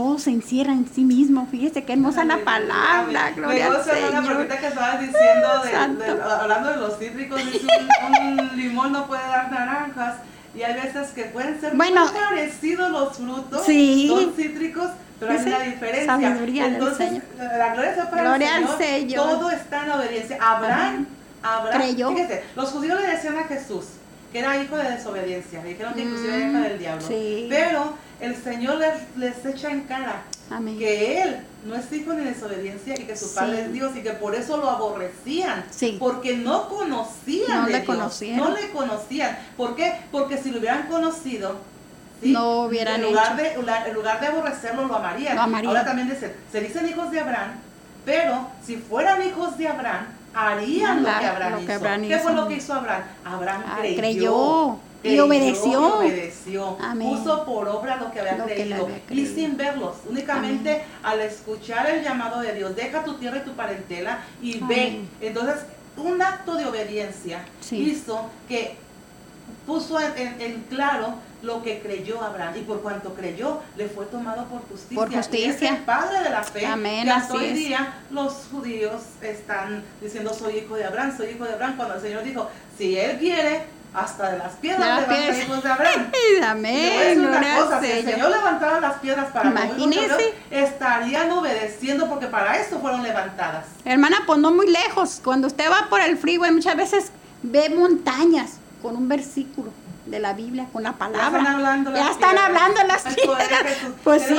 todo se encierra en sí mismo. Fíjese qué hermosa la palabra, Amén. gloria Me al Señor. ahorita que estabas diciendo, de- Santo. de- hablando de los cítricos, dice un, un limón no puede dar naranjas. Y hay veces que pueden ser Bueno, muy parecidos los frutos, sí. son cítricos, pero hay una diferencia. sabiduría del Entonces, Señor. la gloria sea para Gloria el al Señor. Señor. Todo está en obediencia. Abraham, Abraham, Creyó. fíjese, los judíos le decían a Jesús que era hijo de desobediencia, le dijeron que inclusive era hijo del diablo. sí. Pero el Señor les, les echa en cara Amén. que él no es hijo ni desobediencia y que su Sí. padre es Dios y que por eso lo aborrecían. Sí. Porque no conocían No de le Dios, conocían. No le conocían. ¿Por qué? Porque si lo hubieran conocido, ¿sí? No hubieran en lugar, hecho. de, en lugar de aborrecerlo, lo amarían. Lo amarían. Ahora también dicen, se dicen hijos de Abraham, pero si fueran hijos de Abraham, harían lo que Abraham lo que hizo. ¿Qué fue lo que hizo Abraham? Abraham Ah, creyó. creyó y obedeció. y obedeció. Amén. Puso por obra lo que había Lo que le creído. había y sin verlos, únicamente al escuchar el llamado de Dios, deja tu tierra y tu parentela y ve. Entonces, un acto de obediencia Sí. hizo que puso en, en- en claro lo que creyó Abraham y por cuanto creyó le fue tomado por justicia. Por Y es justicia. el padre de la fe. Amén, que hasta así hoy es. día los judíos están diciendo soy hijo de Abraham, soy hijo de Abraham, cuando el Señor dijo, si él quiere, hasta de las piedras De las levanta piedras. hijos de Abraham. <laughs> Amén, decir una cosa, si el Señor. Levantara las piedras para Imagínese. Estarían obedeciendo porque para eso fueron levantadas. Hermana, pues no muy lejos. Cuando usted va por el freeway, muchas veces ve montañas con un versículo. De la Biblia, con la Ya palabra. están hablando las Ya están piedras. hablando las piedras. Jesús. <laughs> Pues sí,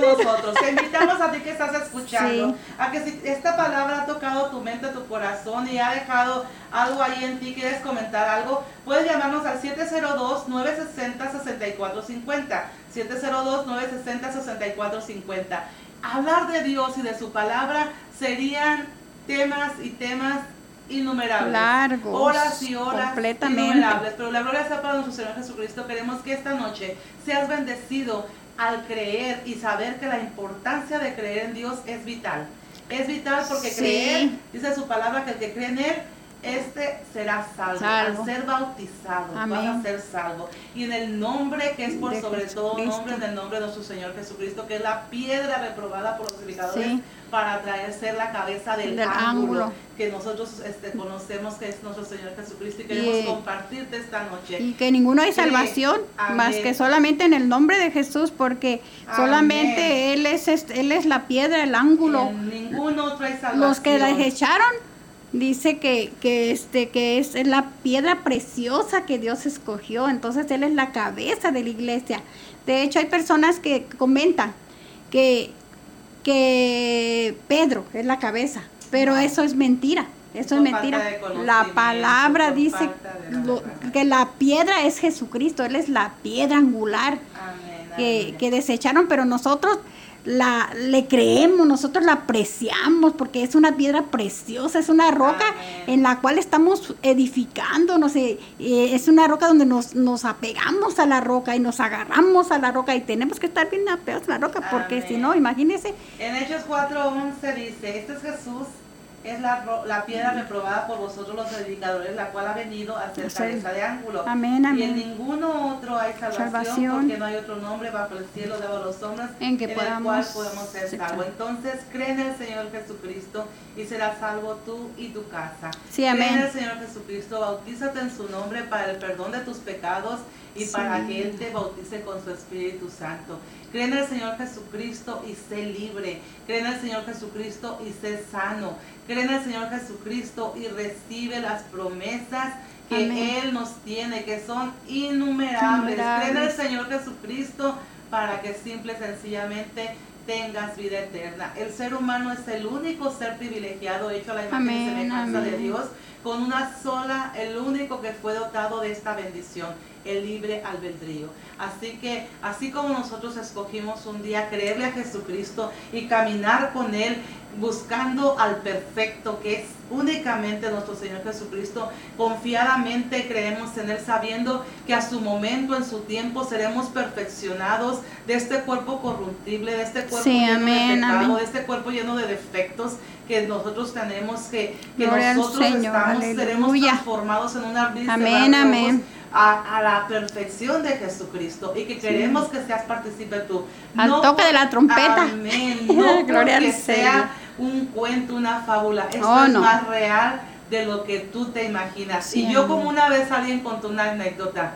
nosotros. Te invitamos a ti que estás escuchando, Sí. a que si esta palabra ha tocado tu mente, tu corazón y ha dejado algo ahí en ti, quieres comentar algo, puedes llamarnos al 702-960-6450. 702-960-6450. Hablar de Dios y de su palabra serían temas y temas innumerables. Largos, Horas y horas completamente. innumerables. Pero la gloria sea para nuestro Señor Jesucristo. Queremos que esta noche seas bendecido al creer y saber que la importancia de creer en Dios es vital. Es vital porque Sí. creer, dice su palabra, que el que cree en Él, este será salvo. Salvo. Al ser bautizado, vas a Amén. ser salvo. Y en el nombre que es por De sobre todo nombre, en el nombre de nuestro Señor Jesucristo, que es la piedra reprobada por los predicadores Sí. para traer ser la cabeza del, Del ángulo, ángulo. que nosotros este, conocemos que es nuestro Señor Jesucristo y queremos Y- compartirte esta noche. Y que ninguno hay salvación más que solamente en el nombre de Jesús, porque Amén. solamente Él es, Él es la piedra, el ángulo. En ningún otro hay salvación. Los que la echaron, dice que, que, este, que es la piedra preciosa que Dios escogió, entonces Él es la cabeza de la iglesia. De hecho, hay personas que comentan que, que Pedro es la cabeza, pero eso es mentira. Eso es mentira. La palabra dice la lo- que la piedra es Jesucristo, Él es la piedra angular Amén, que, amén. que desecharon, pero nosotros la le creemos, nosotros la apreciamos porque es una piedra preciosa, es una roca Amén. en la cual estamos edificando, no sé, eh, es una roca donde nos, nos apegamos a la roca y nos agarramos a la roca y tenemos que estar bien apegados a la roca porque Amén. si no, imagínense, En Hechos 4.11 dice, este es Jesús, es la, la piedra reprobada por vosotros los predicadores, la cual ha venido a ser cabeza de ángulo. Amén, Y en amén. ninguno otro hay salvación, Salvación. porque no hay otro nombre bajo el cielo de los hombres En que el podamos cual podemos ser salvos. Entonces cree en el Señor Jesucristo y serás salvo tú y tu casa. Sí, Cree en amén. el Señor Jesucristo, bautízate en su nombre para el perdón de tus pecados y Sí. para que Él te bautice con su Espíritu Santo. Cree en el Señor Jesucristo y sé libre. Cree en el Señor Jesucristo y sé sano. Cree en el Señor Jesucristo y recibe las promesas que Amén. Él nos tiene, que son innumerables. Cree en el Innumerables. Señor Jesucristo para que simple y sencillamente tengas vida eterna. El ser humano es el único ser privilegiado hecho a la imagen y semejanza de. Dios, con una sola, el único que fue dotado de esta bendición, el libre albedrío. Así que, así como nosotros escogimos un día creerle a Jesucristo y caminar con Él, buscando al perfecto, que es únicamente nuestro Señor Jesucristo, confiadamente creemos en Él, sabiendo que a su momento, en su tiempo, seremos perfeccionados de este cuerpo corruptible, de este cuerpo Sí, lleno amén, de pecado, amén. de este cuerpo lleno de defectos que nosotros tenemos, que, que nosotros Señor, estamos, seremos aleluya. transformados en un abrir y Amén, amén. A, a la perfección de Jesucristo y que queremos que seas partícipe tú. Al toque de la trompeta. Amén. No <laughs> Gloria al Señor. Un cuento, una fábula. Esto Oh, es más real de lo que tú te imaginas. Sí, y yo como una vez alguien contó una anécdota.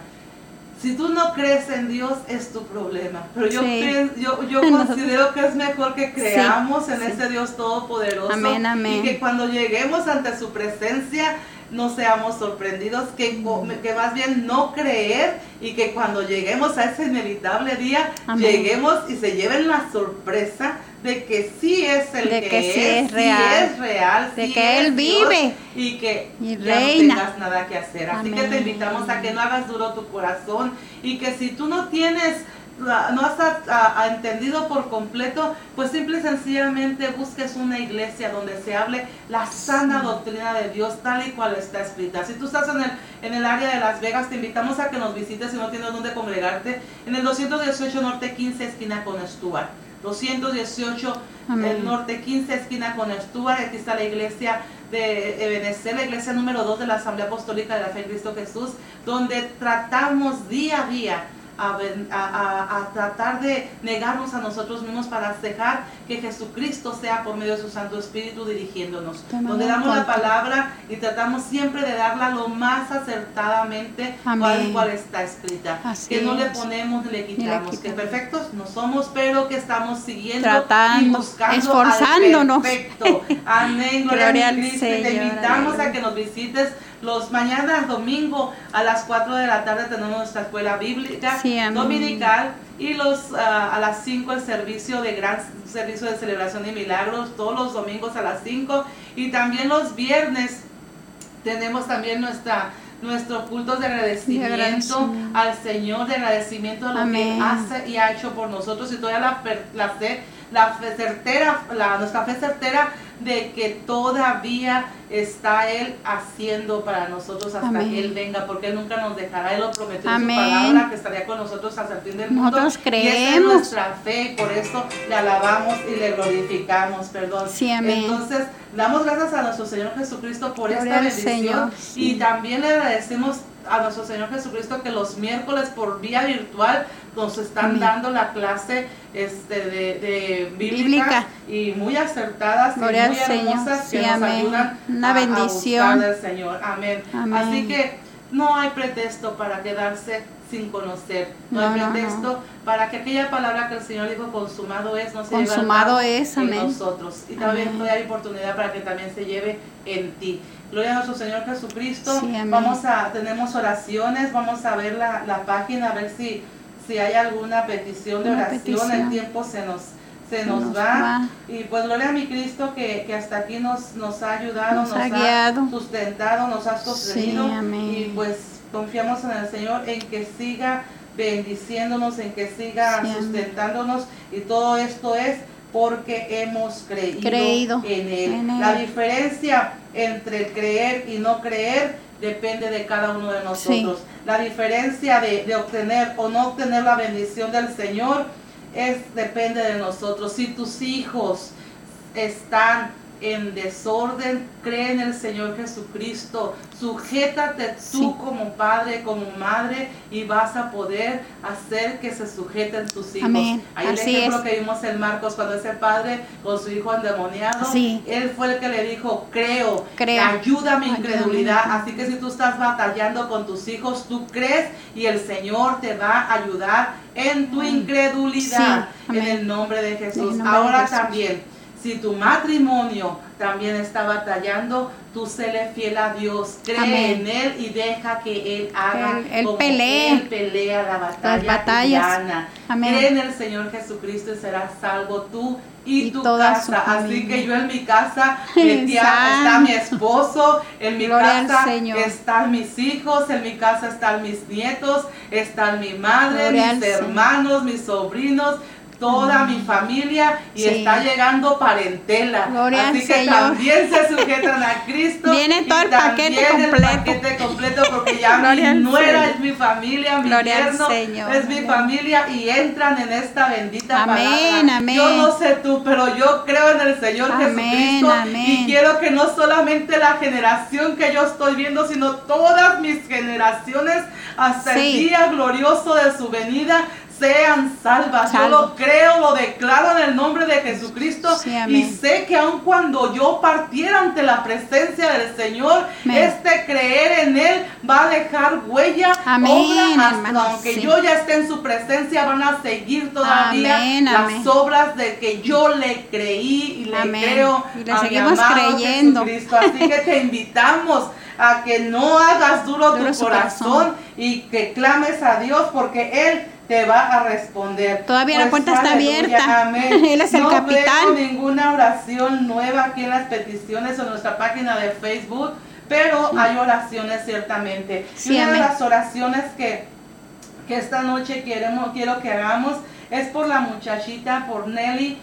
Si tú no crees en Dios es tu problema, pero yo, Sí. creo- yo, yo <laughs> considero que es mejor que creamos en sí. ese Dios todopoderoso Amén, amén. y que cuando lleguemos ante su presencia no seamos sorprendidos, que, que más bien no creer y que cuando lleguemos a ese inevitable día, Amén. lleguemos y se lleven la sorpresa de que sí es el De que, que sí es, es real. sí es real, De sí que Él Dios, vive. y que Y ya reina. no tengas nada que hacer. Así que te invitamos a que no hagas duro tu corazón y que si tú no tienes no has a- a- a entendido por completo, pues simple y sencillamente busques una iglesia donde se hable la sana doctrina de Dios tal y cual está escrita. Si tú estás en el, en el área de Las Vegas, te invitamos a que nos visites si no tienes dónde congregarte en el 218 Norte 15 esquina con Stuart. 218 Amén. el norte 15 esquina con Stuart. Aquí está la iglesia de Ebenezer, la iglesia número 2 de la Asamblea Apostólica de la Fe en Cristo Jesús, donde tratamos día a día a, a- a- tratar de negarnos a nosotros mismos para dejar que Jesucristo sea por medio de su Santo Espíritu dirigiéndonos. Tomando donde damos la palabra y tratamos siempre de darla lo más acertadamente cual, cual está escrita. Así que no le ponemos ni le le quitamos. que quitamos. perfectos no somos, pero que estamos siguiendo y Tratando, buscando esforzándonos. al perfecto. Amén. <laughs> Gloria, Gloria al Cristo. Y te Señor, invitamos a que nos visites. Los mañanas, domingo, a las 4 de la tarde tenemos nuestra escuela bíblica Sí, dominical y los ah, a las 5 el servicio de gran servicio de celebración de milagros, todos los domingos a las 5 y también los viernes tenemos también nuestra nuestro culto de agradecimiento, agradecimiento. al Señor, de agradecimiento a lo que hace y ha hecho por nosotros y todavía la, la fe, la fe certera, la, nuestra fe certera de que todavía está Él haciendo para nosotros hasta Amén. que Él venga, porque Él nunca nos dejará, Él lo prometió en Amén. su palabra, que estaría con nosotros hasta el fin del mundo. Nosotros Y esa es creemos. nuestra fe y por eso le alabamos y le glorificamos, perdón. Sí, amén. Entonces, damos gracias a nuestro Señor Jesucristo por Gloria esta bendición Señor, y sí. también le agradecemos a nuestro Señor Jesucristo que los miércoles por vía virtual nos están dando la clase este, de, de Bíblica. bíblicas y muy acertadas Gloria y muy al Señor, hermosas que sí, nos amén. ayudan Una a- a bendición. buscar del Señor. Amén. Amén. Así que no hay pretexto para quedarse sin conocer. No, No, hay no, pretexto para que aquella palabra que el Señor dijo consumado es, no se lleve Consumado cabo es, en amén. nosotros. Y también Amén. hay oportunidad para que también se lleve en ti. Gloria a nuestro Señor Jesucristo. Sí, amén. vamos a, tenemos oraciones, vamos a ver la, la página, a ver si, si hay alguna petición de Una oración. petición. El tiempo se nos, se nos, nos va. va. Y pues gloria a mi Cristo que, que hasta aquí nos, nos ha ayudado, Nos ha guiado. sustentado, nos ha sostenido. Sí, amén. Y pues confiamos en el Señor en que siga bendiciéndonos, en que siga Sí, sustentándonos. Y todo esto es porque hemos creído, Creído en, él. en Él. La diferencia entre el creer y no creer depende de cada uno de nosotros. La diferencia de, de obtener o no obtener la bendición del Señor es depende de nosotros. Si tus hijos están en desorden, cree en el Señor Jesucristo, sujétate tú Sí. como padre, como madre y vas a poder hacer que se sujeten tus hijos. Amén. Ahí el Así ejemplo es. que vimos en Marcos cuando ese padre con su hijo endemoniado, Sí. él fue el que le dijo, creo, Creo. ayuda mi Ayúdame. incredulidad. Así que si tú estás batallando con tus hijos, tú crees y el Señor te va a ayudar en tu incredulidad. Sí. En el nombre de Jesús. El nombre de Ahora Jesús. también. Si tu matrimonio también está batallando, tú séle fiel a Dios, cree Amén. en Él y deja que Él haga Él- él como pelee. Él pelea la batalla Las batallas. Amén. Cree en el Señor Jesucristo y serás salvo tú y, Y tu casa. Así que yo en mi casa <laughs> metí a- está mi esposo, en mi Gloria casa están mis hijos, en mi casa están mis nietos, están mi madre, Gloria mis al Señor. hermanos, mis sobrinos, toda mi familia y Sí. está llegando parentela. Gloria Así que Señor. también se sujetan a Cristo. Viene y todo el también paquete el completo. paquete completo porque ya <laughs> Gloria mi nuera Señor. es mi familia, mi yerno es mi familia y entran en esta bendita Amén, palabra. amén. Yo no sé tú, pero yo creo en el Señor Amén, Jesucristo amén. y quiero que no solamente la generación que yo estoy viendo, sino todas mis generaciones hasta el día glorioso de su venida sean salvas. Yo lo creo, lo declaro en el nombre de Jesucristo Sí, y sé que aun cuando yo partiera ante la presencia del Señor, Amén. este creer en Él va a dejar huella, Amén, obra, hasta aunque sí. yo ya esté en su presencia, van a seguir todavía Amén, las obras de que yo le creí y le creo Y le a mi seguimos amado creyendo. Jesucristo. Así que te invitamos a que no hagas duro, Duro tu corazón. y que clames a Dios porque Él te va a responder. Todavía la puerta está abierta. amén. <laughs> Él es el no capitán. veo ninguna oración nueva aquí en las peticiones o en nuestra página de Facebook, pero hay oraciones ciertamente. Sí, y una de las oraciones que, que esta noche queremos, quiero que hagamos es por la muchachita, por Nelly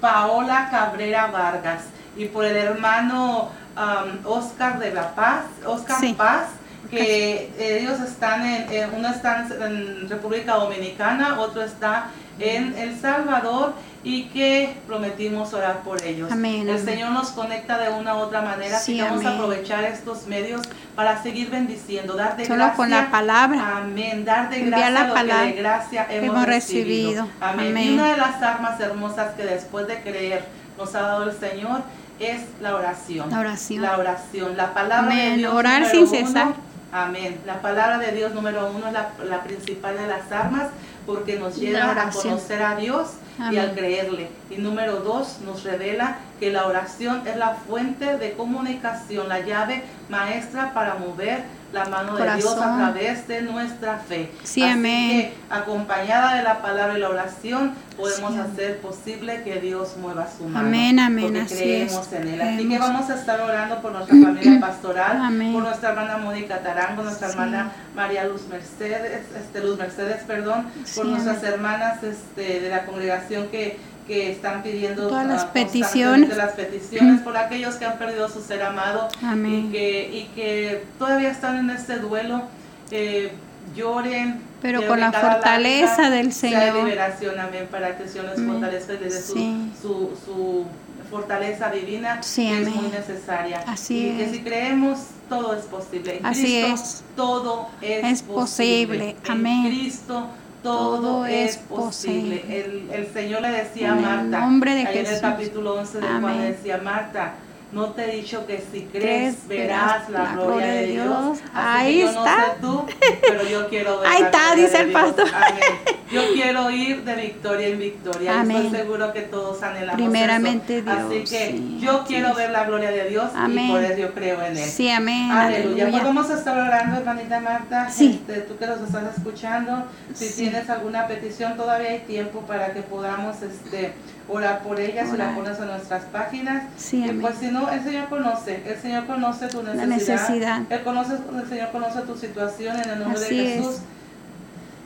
Paola Cabrera Vargas y por el hermano um, Oscar de la Paz, Oscar Sí. Paz, que ellos están en, en- uno está en República Dominicana, otro está en El Salvador y que prometimos orar por ellos. Amén, El amén. Señor nos conecta de una u otra manera, Sí, que vamos a amén. aprovechar estos medios para seguir bendiciendo, dar de Solo gracia. con la palabra. Amén. Dar de gracia la lo que palabra de gracia hemos, hemos recibido. recibido. Amén. Y una de las armas hermosas que después de creer nos ha dado el Señor es la oración. La oración. La oración. La palabra de. Dios. Orar sin cesar. Amén. La palabra de Dios número uno es la, la principal de las armas porque nos lleva a conocer a Dios y al creerle. Y número dos, nos revela que la oración es la fuente de comunicación, la llave maestra para mover la mano de Dios a través de nuestra fe. Sí, Así amén. que acompañada de la palabra y la oración, podemos Sí. hacer posible que Dios mueva su mano. Amén, amén, Porque así creemos es. en Él. Así que vamos a estar orando por nuestra familia <clears throat> pastoral, Amén. por nuestra hermana Mónica Tarango, nuestra Sí. hermana María Luz Mercedes, este, Luz Mercedes, perdón, por nuestras amén. hermanas este, de la congregación que, que están pidiendo Todas las peticiones. las peticiones, por aquellos que han perdido su ser amado y Amén. que, y que todavía están en este duelo, eh, lloren. Pero que con de la fortaleza lágrima del sea Señor. liberación, amén, para que el Señor les fortalezca y les dé su, Sí. su, su fortaleza divina, Sí, que es amén. muy necesaria. Así y que es. si creemos, todo es posible. En Así Cristo, es. todo es, Es posible. Amén. En Cristo, todo, Todo es posible. posible. El, el Señor le decía a En el Marta, nombre de ahí en el Jesús. capítulo 11 de Juan, Amén. le decía, Marta, no te he dicho que si crees, verás la, gloria de Dios. Así Ahí que yo está. no sé tú, pero yo quiero ver <laughs> Ahí la está, gloria dice de el Dios. pastor. Amén. <laughs> Yo quiero ir de victoria en victoria. Amén. estoy seguro que todos anhelamos Primeramente eso. Así Dios, que sí, yo así quiero ver la gloria de Dios y por eso yo creo en Él. Sí, amén. Aleluya. Pues vamos a estar orando, hermanita Marta. Sí. Este, tú que nos estás escuchando, si Sí. tienes alguna petición, todavía hay tiempo para que podamos este, orar por ella, si la Orar. pones en nuestras páginas. Sí, y pues si no, el Señor conoce, el Señor conoce tu necesidad. necesidad. Él conoce, el Señor conoce tu situación en el nombre Así de es. Jesús.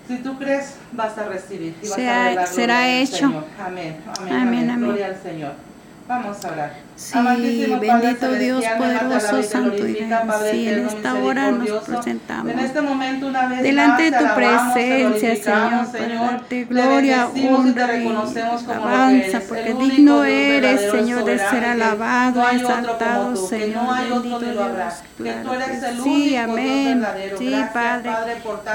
Si tú crees, vas a recibir y vas Sea- a ver la será hecho. Señor. Amén. Amén. Amén, Amén. amén. Gloria al Señor. Vamos a orar. Sí, Amantísimo Padre bendito Dios, poderoso, santo y Sí, en esta hora nos presentamos. En este momento una vez Delante más de tu presencia, glorificamos, Señor, para Señor. darte Te gloria, honra y alabanza, porque digno eres, Señor, de ser alabado, exaltado, Señor. Bendito Dios, que claro tú eres que el sí, amén. Sí, Padre.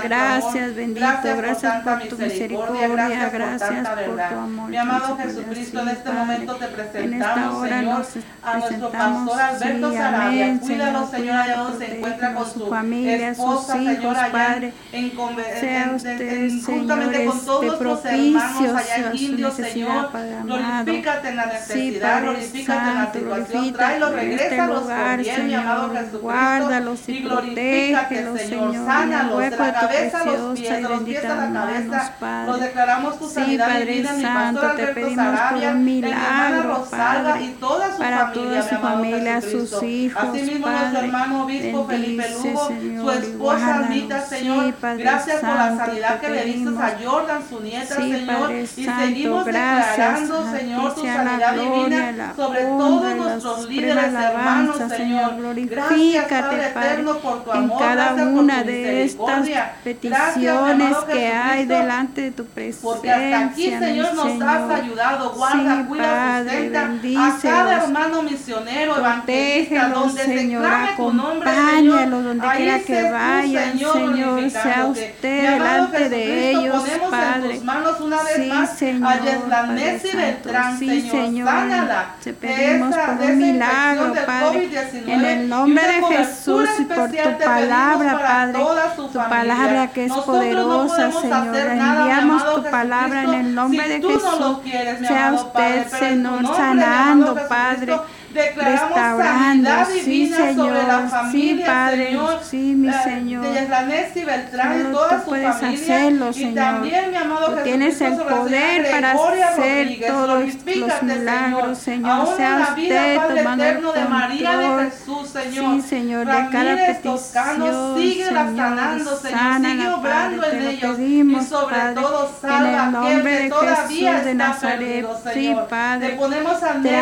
Gracias, bendito, Gracias, por, tu misericordia, gracias, por tu amor, Mi amado Señor, Jesucristo, en este momento te En esta presentamos, hora Señor, nos a nuestro pastor Alberto sí, Sarabia. Cuídalo, Señor, allá donde se encuentra con su familia, sus esposa, hijos, Señor, allá Padre. en, Sea en- en- usted, en- juntamente Señor, con todos este, los hermanos propicio allá en Indio, Señor. Glorifícate en la necesidad, glorifícate en la situación. Tráelo, en este regrésalos lugar, por bien, mi amado. Jesucristo. Guárdalos y glorifícate, Señor. En Sánalos de la cabeza a los pies, de los pies a la cabeza. Los declaramos tu sanidad divina, mi pastor Alberto Sarabia, en mi hermana Padre, y toda su para toda su familia, sus hijos, Asimismo, Padre. nuestro hermano obispo Felipe Lugo, Señor, su esposa guárdanos. Anita, Sí, Señor. Padre gracias por la Santo, sanidad que le diste a Jordan, su nieta, Sí, Señor. Padre y Santo, seguimos gracias. declarando, Señor, tu sanidad gloria, divina sobre todos nuestros líderes, hermanos, Señor. Señor. Gracias, Padre eterno, por tu en amor, cada gracias por una tu de estas peticiones que hay delante de tu presencia. porque hasta aquí, Señor, nos Señor. has ayudado. Guarda, cuida, sustenta a cada hermano misionero, evangelista, donde Señor, se clame tu nombre, acompáñalos Señor. donde Ahí quiera que vayan, Señor, sea usted delante de ellos, ponemos Padre. en tus manos una vez Sí, más Señor, Padre Beltrán. Sí, Señor, Señor. sánala Te pedimos esa- por un milagro, Padre, COVID-19, en el nombre de Jesús y por tu te palabra, Padre, tu familia. palabra que es Nosotros poderosa, Señor. Enviamos tu palabra en el nombre si de Jesús. no quieres, sea Padre, usted, Señor, nombre, mi amado sanando, Jesucristo, Padre, declaramos restaurando, sanidad sí, divina sobre la Señor, familia, sí, Padre, Señor, sí, mi eh, Señor. de Beltrán y toda tú su puedes familia, hacerlo, y Señor. también, mi amado Tú tienes el poder para hacer Rodríguez. todos los milagros, Señor. Aún Sea en la vida, usted Padre tomando el eterno de María de. Jesús, Señor. Sí, Señor, de cada petición, síguela Señor, sanando, Señor. sánala, Sigue obrando en ellos. pedimos, y sobre Padre, todo, en salva el a aquel nombre que de todavía Jesús de está Nazaret. perdido, Sí, Señor. Padre. Te ponemos a Nel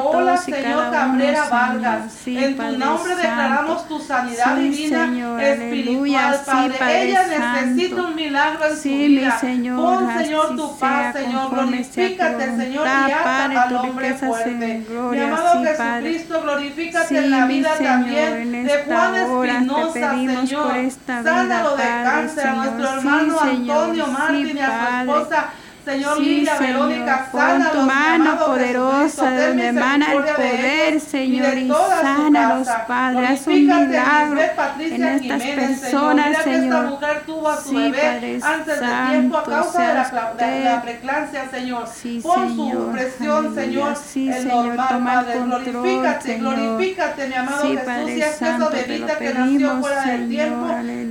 Paola, y Señor Cabrera Vargas. Señor. Sí, en tu nombre Santo. declaramos tu sanidad Sí, divina Señor, espiritual. Sí, Padre. Padre Ella Santo. necesita un milagro en su vida. Señor, Pon, Señor, tu paz, Señor. Glorifícate, Señor, y Padre, al hombre fuerte. gloria, mi amado. Jesucristo, glorifícate Sí, en la vida Señor, también en de Señor, sí, mira, Señor, Verónica, sana tu mano poderosa de mi hermana el poder, Señor, y los padres. Haz un milagro en estas Jiménez, personas, Señor. Señor. Que esta mujer tuvo a su sí, bebé Padre antes de tiempo a causa de la, preclancia, Señor. Sí, Por Señor, su presión, Señor, sí, el Señor, normal, toma glorifícate, Señor. glorifícate, mi amado Jesús, Padre si es que esa bebita que nació fuera del tiempo,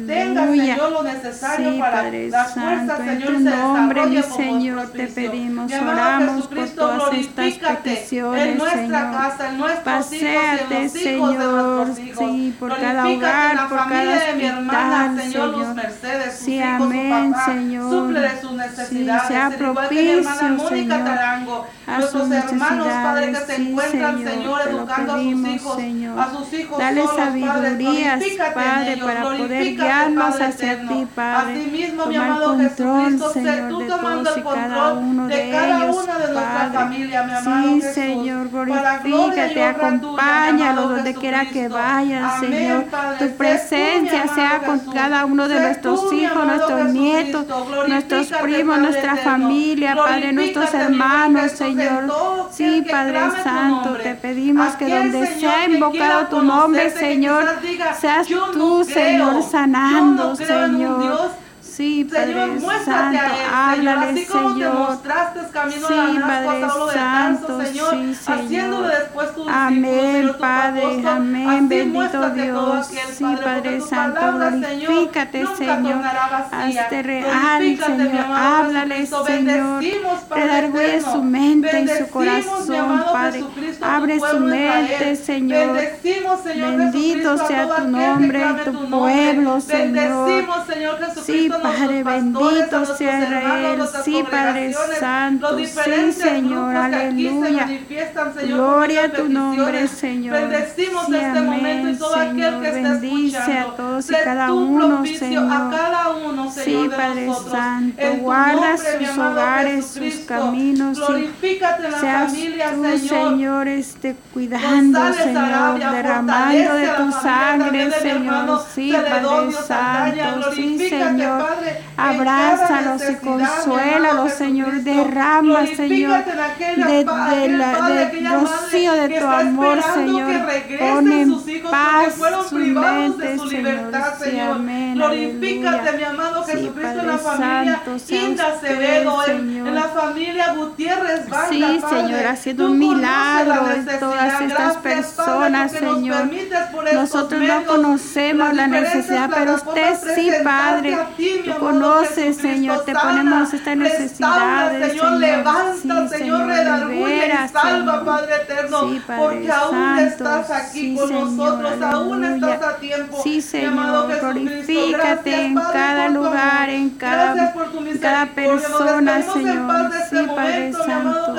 tenga, Señor, lo necesario para las fuerzas, Señor, se desarrolle como niño, te pedimos, oramos por todas estas peticiones, en nuestra Señor. Casa, en Paseate, en Señor, sí, por cada hogar, por cada hospital, Señor, Luz Mercedes, sí, amén, Señor. sí, sea propicio, mi hermana Mónica hermanos, Padre, que encuentran, Señor, educando a sus hijos, Señor. Dale sabiduría, Padre, para poder guiarnos hacia ti, Padre. Asimismo, mi amado Jesucristo, tú tomando de cada una de nuestra familia, mi amado Sí, Señor, glorifícate, acompáñalos donde quiera que vayan, Señor. Tu presencia sea con cada uno de nuestros hijos, nuestros nietos, nuestros primos, nuestra familia, Padre, nuestros hermanos, Señor. Sí, Padre Santo, te pedimos que donde sea invocado tu nombre, Señor, seas tú, Señor, sanando, Señor. Sí, Padre Señor, muéstrate Santo, a Él, Señor, así como Señor. te mostraste camino sí, a Damasco, a de Señor, sí, después tu amén, Padre, apóstol, amén, bendito Dios, aquel, sí, Padre, Padre Santo, glorifícate, Señor, hazte real, Señor, háblale, Señor, redarguye su mente y su corazón, Padre, abre su mente, Señor, bendito sea tu nombre, tu pueblo, Señor, sí, Padre, Padre bendito sea Israel, sí Padre Santo, sí Señor, aleluya. Gloria a tu nombre, Señor. Bendecimos sí, este momento y todo aquel que está escuchando. a todos y cada uno, Señor. A cada uno, Señor, sí, Padre Santo, guarda sus hogares, sus caminos. Glorifícate en la familia, Señor. Señor, este, cuidando, Señor, derramando de tu sangre, Señor. Sí, Padre Santo, sí, Señor. Padre. Abrázalos y consuélalos, Señor. Derrama, Señor, de, de, la, de rocío de tu amor, Señor. Pon en paz su mente, Señor. Sí, amén. Glorifícate, mi amado Jesucristo, en la familia Inda Acevedo, en la familia Gutiérrez Banda, Sí, Señor, haciendo un milagro en todas estas personas, Señor. Nosotros no conocemos la necesidad, pero usted sí, Padre tú conoces, Señor, te ponemos esta necesidad. Señor, levanta, Señor, redarguye y salva, Padre eterno, porque aún estás aquí con nosotros, aún estás a tiempo. Sí, Señor, glorifícate en cada lugar, en cada persona, Señor. Este sí, Padre Santo.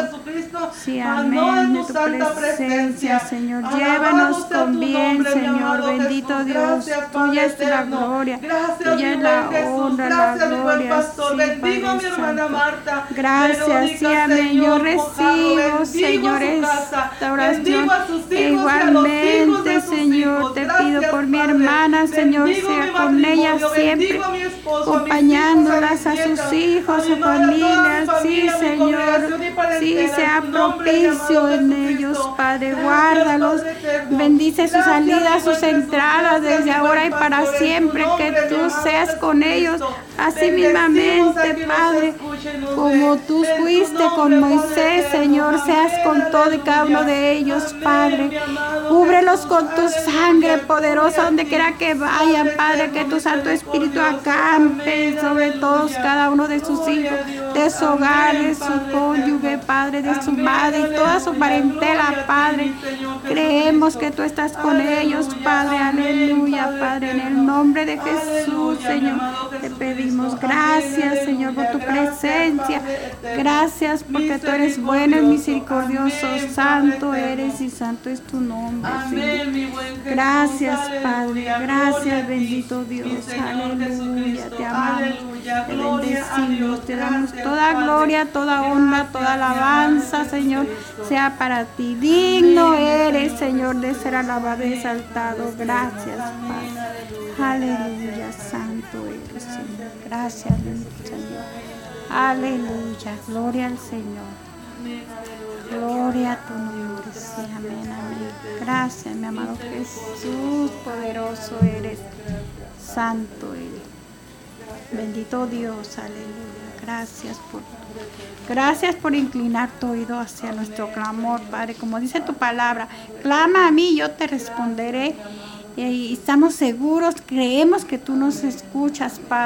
Sí, amén. No tu, presencia, Señor. Llévanos con bien, Señor. Bendito Dios. Tuya es la gloria. Gracias, tuya es la honra, Gracias, la gloria. Sí, Gracias, sí, amén. Yo recibo, Señor, esta oración. Igualmente, Señor, te pido por mi hermana, Señor, sea con ella siempre, acompañándolas a sus hijos, a sus familias. Sí, Señor. Sí, sea propicio en ellos, Padre, guárdalos. Bendice sus salidas, sus entradas desde ahora y para siempre. Que tú seas con ellos, así mismamente, Padre. Como tú fuiste con Moisés, Señor, seas con todo y cada uno de ellos, Padre. Cúbrelos con tu sangre poderosa donde quiera que vayan, Padre. Que tu Santo Espíritu acampe sobre todos, cada uno de sus hijos, de su hogar, de su cónyuge, Padre, de su madre y toda su parentela, Padre. Creemos que tú estás con ellos, Padre. Aleluya, Padre. En el nombre de Jesús, Señor, te pedimos gracias, Señor, por tu presencia. Gracias porque tú eres bueno y misericordioso. Santo eres y santo es tu nombre. Gracias, Padre. Gracias, bendito Dios. Aleluya. Te amamos. Te bendecimos. Te damos toda gloria, toda honra, toda alabanza, Señor. Sea para ti. Digno eres, Señor, de ser alabado y exaltado. Gracias, Padre. Aleluya, santo eres, Señor. Gracias, Señor. Aleluya. Gloria al Señor. Gloria a tu nombre. Sí, amén, amén. Gracias, mi amado Jesús. Poderoso eres. Santo eres. Bendito Dios. Aleluya. Gracias por Gracias por inclinar tu oído hacia nuestro clamor, Padre. Como dice tu palabra, clama a mí, yo te responderé. Y estamos seguros, creemos que tú nos escuchas, Padre.